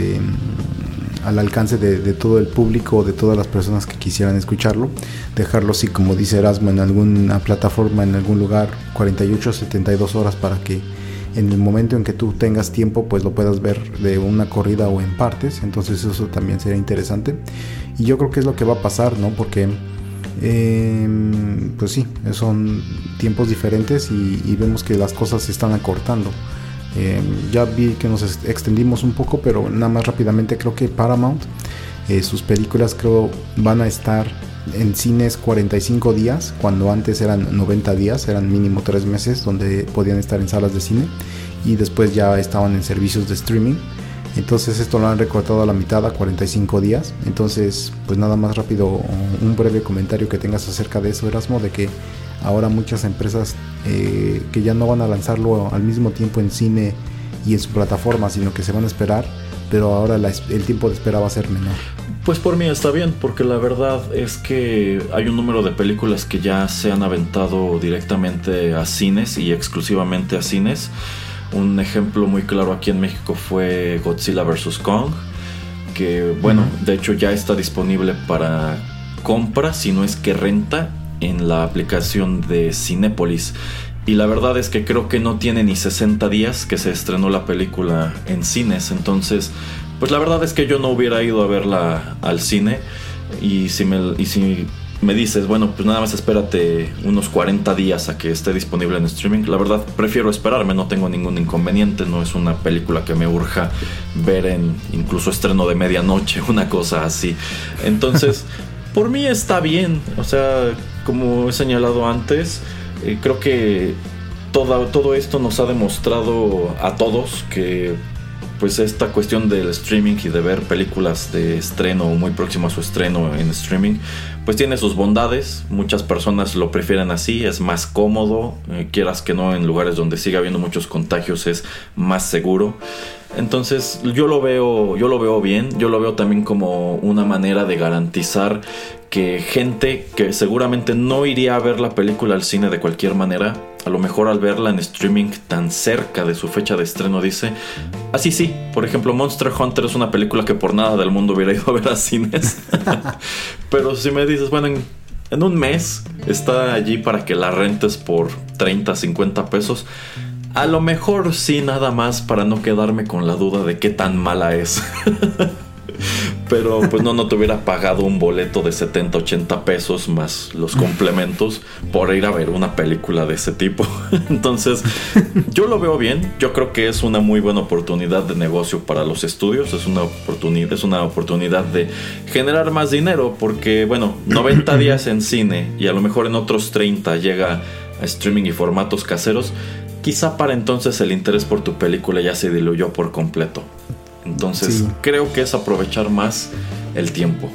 Speaker 2: al alcance de, todo el público, de todas las personas que quisieran escucharlo, dejarlo así como dice Erasmo en alguna plataforma, en algún lugar, 48 72 horas para que en el momento en que tú tengas tiempo pues lo puedas ver de una corrida o en partes entonces eso también sería interesante. Y yo creo que es lo que va a pasar no porque em, pues sí son tiempos diferentes y, vemos que las cosas se están acortando. Em, ya vi que nos extendimos un poco pero nada más rápidamente creo que Paramount eh, sus películas creo van a estar en cines 45 días, cuando antes eran 90 días, eran mínimo 3 meses donde podían estar en salas de cine y después ya estaban en servicios de streaming. Entonces esto lo han recortado a la mitad a 45 días. Entonces, pues nada más rápido, un breve comentario que tengas acerca de eso, Erasmo, de que ahora muchas empresas eh, que ya no van a lanzarlo al mismo tiempo en cine y en su plataforma, sino que se van a esperar, pero ahora el tiempo de espera va a ser menor.
Speaker 1: Pues por mí está bien, porque la verdad es que hay un número de películas que ya se han aventado directamente a cines y exclusivamente a cines. Un ejemplo muy claro aquí en México fue Godzilla vs. Kong, que bueno, de hecho ya está disponible para compra, si no es que renta, en la aplicación de Cinépolis. Y la verdad es que creo que no tiene ni 60 días que se estrenó la película en cines, entonces pues la verdad es que yo no hubiera ido a verla al cine. Y si me, y si me dices, bueno, pues nada más espérate unos 40 días a que esté disponible en streaming. La verdad, prefiero esperarme, no tengo ningún inconveniente. No es una película que me urja ver en incluso estreno de medianoche, una cosa así. Entonces, por mí está bien. O sea, como he señalado antes, eh, creo que todo, todo esto nos ha demostrado a todos que pues esta cuestión del streaming y de ver películas de estreno muy próximo a su estreno en streaming, pues tiene sus bondades. Muchas personas lo prefieren así, es más cómodo, eh, quieras que no, en lugares donde siga habiendo muchos contagios es más seguro. Entonces yo lo veo, yo lo veo bien, yo lo veo también como una manera de garantizar que gente que seguramente no iría a ver la película al cine de cualquier manera, a lo mejor al verla en streaming tan cerca de su fecha de estreno dice, así sí, por ejemplo Monster Hunter es una película que por nada del mundo hubiera ido a ver a cines, pero si me dices, bueno, en, en un mes está allí para que la rentes por 30, 50 pesos, a lo mejor sí, nada más para no quedarme con la duda de qué tan mala es. Pero pues no, no te hubiera pagado un boleto de 70, 80 pesos más los complementos por ir a ver una película de ese tipo. Entonces, yo lo veo bien. Yo creo que es una muy buena oportunidad de negocio para los estudios. Es una oportunidad, es una oportunidad de generar más dinero porque, bueno, 90 días en cine y a lo mejor en otros 30 llega a streaming y formatos caseros quizá para entonces el interés por tu película ya se diluyó por completo. Entonces creo que es aprovechar más el tiempo.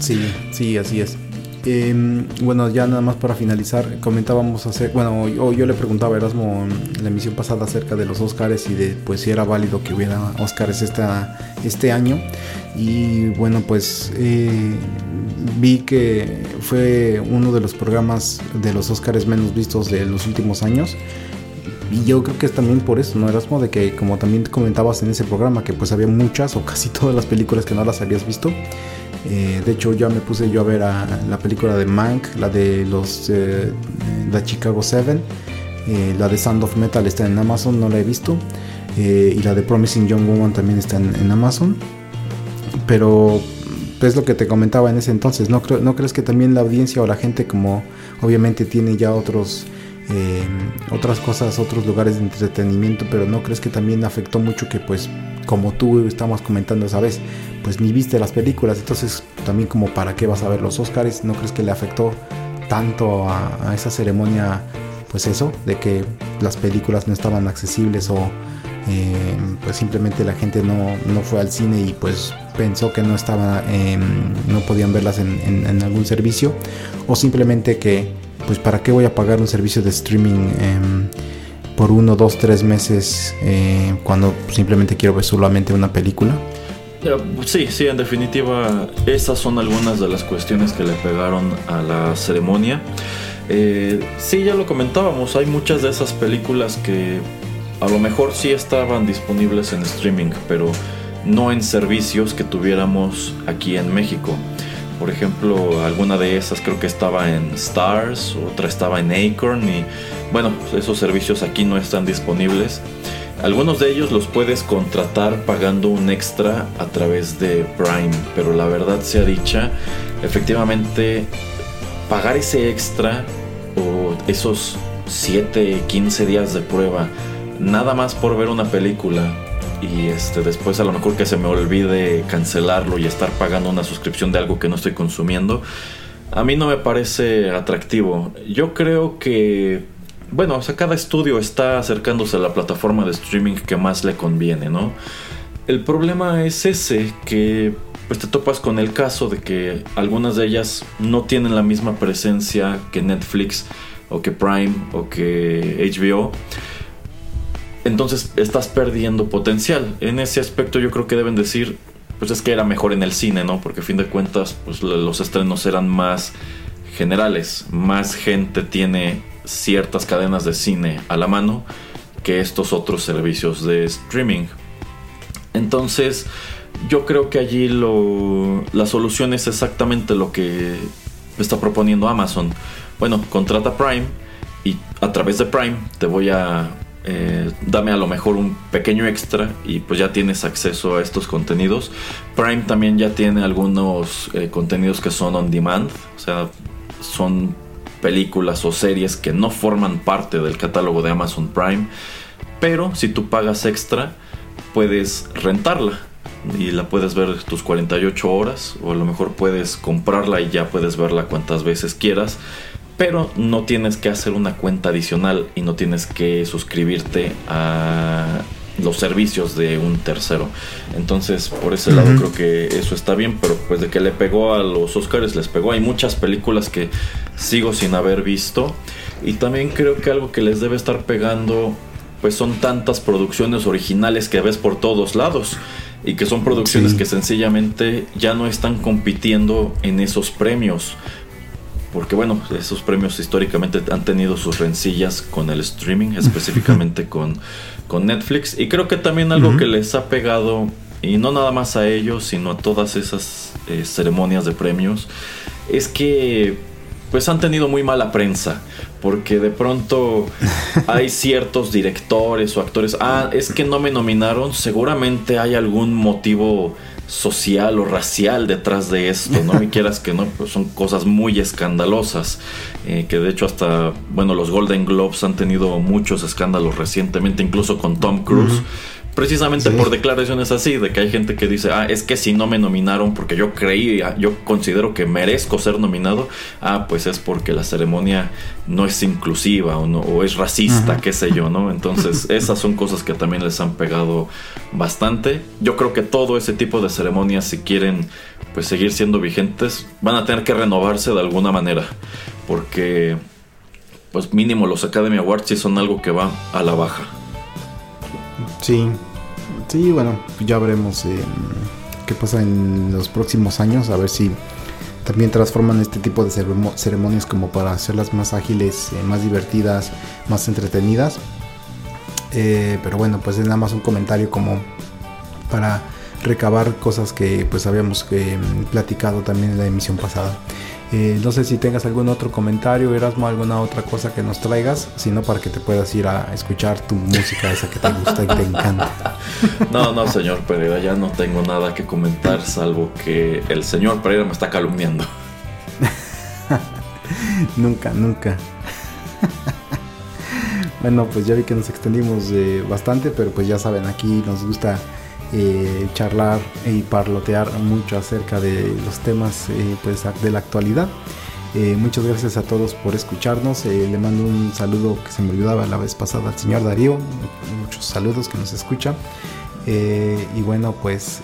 Speaker 2: Sí, sí, así es. Em, bueno, ya nada más para finalizar, comentábamos hacer, bueno, yo, yo, le preguntaba a Erasmo en la emisión pasada acerca de los Oscars y de pues si era válido que hubiera Oscars esta, este año. Y bueno, pues eh, vi que fue uno de los programas de los Oscars menos vistos de los últimos años. Y yo creo que es también por eso, ¿no? Erasmo, de que como también comentabas en ese programa, que pues había muchas o casi todas las películas que no las habías visto. Eh, de hecho, ya me puse yo a ver la película de Mank, la de los eh, Chicago 7, eh, la de Sound of Metal está en Amazon, no la he visto. y la de Promising Young Woman también está en, Amazon. Pero es lo que te comentaba en ese entonces. ¿No, ¿No crees que también la audiencia o la gente, como obviamente tiene ya otros otras cosas, otros lugares de entretenimiento, pero no crees que también afectó mucho que pues como tú estamos comentando esa vez, pues ni viste las películas, entonces también como para qué vas a ver los Oscars, ¿no crees que le afectó tanto a, esa ceremonia, pues eso, de que las películas no estaban accesibles o eh, pues simplemente la gente no, no, fue al cine y pues pensó que no estaba, no podían verlas en, algún servicio o simplemente que pues para qué voy a pagar un servicio de streaming em, por uno, dos, tres meses eh, cuando simplemente quiero ver solamente una película.
Speaker 1: Sí, sí, en definitiva, esas son algunas de las cuestiones que le pegaron a la ceremonia. Eh, sí, ya lo comentábamos, hay muchas de esas películas que a lo mejor sí estaban disponibles en streaming, pero no en servicios que tuviéramos aquí en México. Por ejemplo, alguna de esas creo que estaba en Stars, otra estaba en Acorn y bueno, esos servicios aquí no están disponibles. Algunos de ellos los puedes contratar pagando un extra a través de Prime, pero la verdad sea dicha, efectivamente pagar ese extra o esos 7, 15 días de prueba, nada más por ver una película y este después a lo mejor que se me olvide cancelarlo y estar pagando una suscripción de algo que no estoy consumiendo, a mí no me parece atractivo. Yo creo que bueno, o sea, cada estudio está acercándose a la plataforma de streaming que más le conviene, ¿no? El problema es ese, que pues te topas con el caso de que algunas de ellas no tienen la misma presencia que Netflix o que Prime o que HBO. Entonces estás perdiendo potencial. En ese aspecto yo creo que deben decir, pues es que era mejor en el cine, ¿no? Porque a fin de cuentas pues los estrenos eran más generales. Más gente tiene ciertas cadenas de cine a la mano que estos otros servicios de streaming. Entonces, yo creo que allí lo, la solución es exactamente lo que está proponiendo Amazon. Bueno, contrata Prime y a través de Prime te voy a eh, dame a lo mejor un pequeño extra y pues ya tienes acceso a estos contenidos. Prime también ya tiene algunos eh, contenidos que son on demand, o sea, son películas o series que no forman parte del catálogo de Amazon Prime, pero si tú pagas extra puedes rentarla. y la puedes ver tus 48 horas o a lo mejor puedes comprarla y ya puedes verla cuantas veces quieras pero no tienes que hacer una cuenta adicional y no tienes que suscribirte a los servicios de un tercero. Entonces, por ese lado creo que eso está bien, pero pues de que le pegó a los Oscars, les pegó. Hay muchas películas que sigo sin haber visto. Y también creo que algo que les debe estar pegando pues son tantas producciones originales que ves por todos lados. Y que son producciones que sencillamente ya no están compitiendo en esos premios porque bueno, esos premios históricamente han tenido sus rencillas con el streaming, específicamente con, con Netflix, y creo que también algo que les ha pegado, y no nada más a ellos, sino a todas esas eh, ceremonias de premios, es que pues han tenido muy mala prensa, porque de pronto hay ciertos directores o actores, ah, es que no me nominaron, seguramente hay algún motivo social o racial detrás de esto, ¿no? Y quieras que no, pues son cosas muy escandalosas, eh, que de hecho hasta, bueno, los Golden Globes han tenido muchos escándalos recientemente, incluso con Tom Cruise. Precisamente por declaraciones así, de que hay gente que dice, ah, es que si no me nominaron porque yo creí, yo considero que merezco ser nominado, ah, pues es porque la ceremonia no es inclusiva o, no, o es racista, qué sé yo, ¿no? Entonces, esas son cosas que también les han pegado bastante. Yo creo que todo ese tipo de ceremonias, si quieren pues seguir siendo vigentes, van a tener que renovarse de alguna manera, porque pues mínimo los Academy Awards sí son algo que va a la baja.
Speaker 2: Sí, sí, bueno, ya veremos eh, qué pasa en los próximos años, a ver si también transforman este tipo de ceremonias como para hacerlas más ágiles, eh, más divertidas, más entretenidas. Eh, pero bueno, pues es nada más un comentario como para recabar cosas que pues habíamos platicado también en la emisión pasada. Eh, no sé si tengas algún otro comentario, Erasmo, alguna otra cosa que nos traigas, sino para que te puedas ir a escuchar tu música esa que te gusta y te encanta.
Speaker 1: No, no, señor Pereira, ya no tengo nada que comentar, salvo que el señor Pereira me está calumniando.
Speaker 2: nunca, nunca. bueno, pues ya vi que nos extendimos eh, bastante, pero pues ya saben, aquí nos gusta eh, charlar y parlotear mucho acerca de los temas eh, pues, de la actualidad. Eh, muchas gracias a todos por escucharnos. le mando un saludo que se me olvidaba la vez pasada al señor Darío. Muchos saludos que nos escucha. Y bueno, pues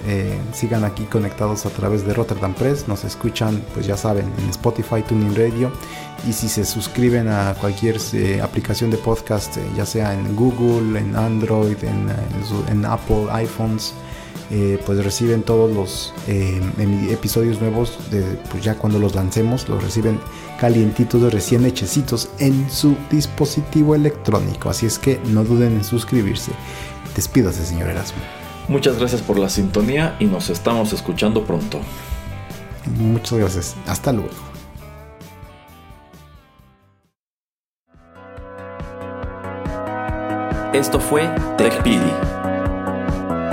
Speaker 2: sigan aquí conectados a través de Rotterdam Press. Nos escuchan, pues ya saben, en Spotify, Tuning Radio. Y si se suscriben a cualquier aplicación de podcast, ya sea en Google, en Android, en, en Apple, iPhones, eh, pues reciben todos los eh, episodios nuevos, de, pues ya cuando los lancemos, los reciben calientitos, recién hechecitos en su dispositivo electrónico. Así es que no duden en suscribirse. Despídase, señor Erasmo.
Speaker 1: Muchas gracias por la sintonía y nos estamos escuchando pronto.
Speaker 2: Muchas gracias. Hasta luego.
Speaker 1: Esto fue TechPili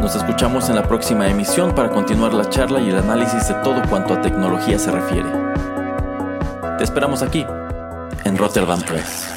Speaker 1: nos escuchamos en la próxima emisión para continuar la charla y el análisis de todo cuanto a tecnología se refiere. Te esperamos aquí, en Rotterdam Press.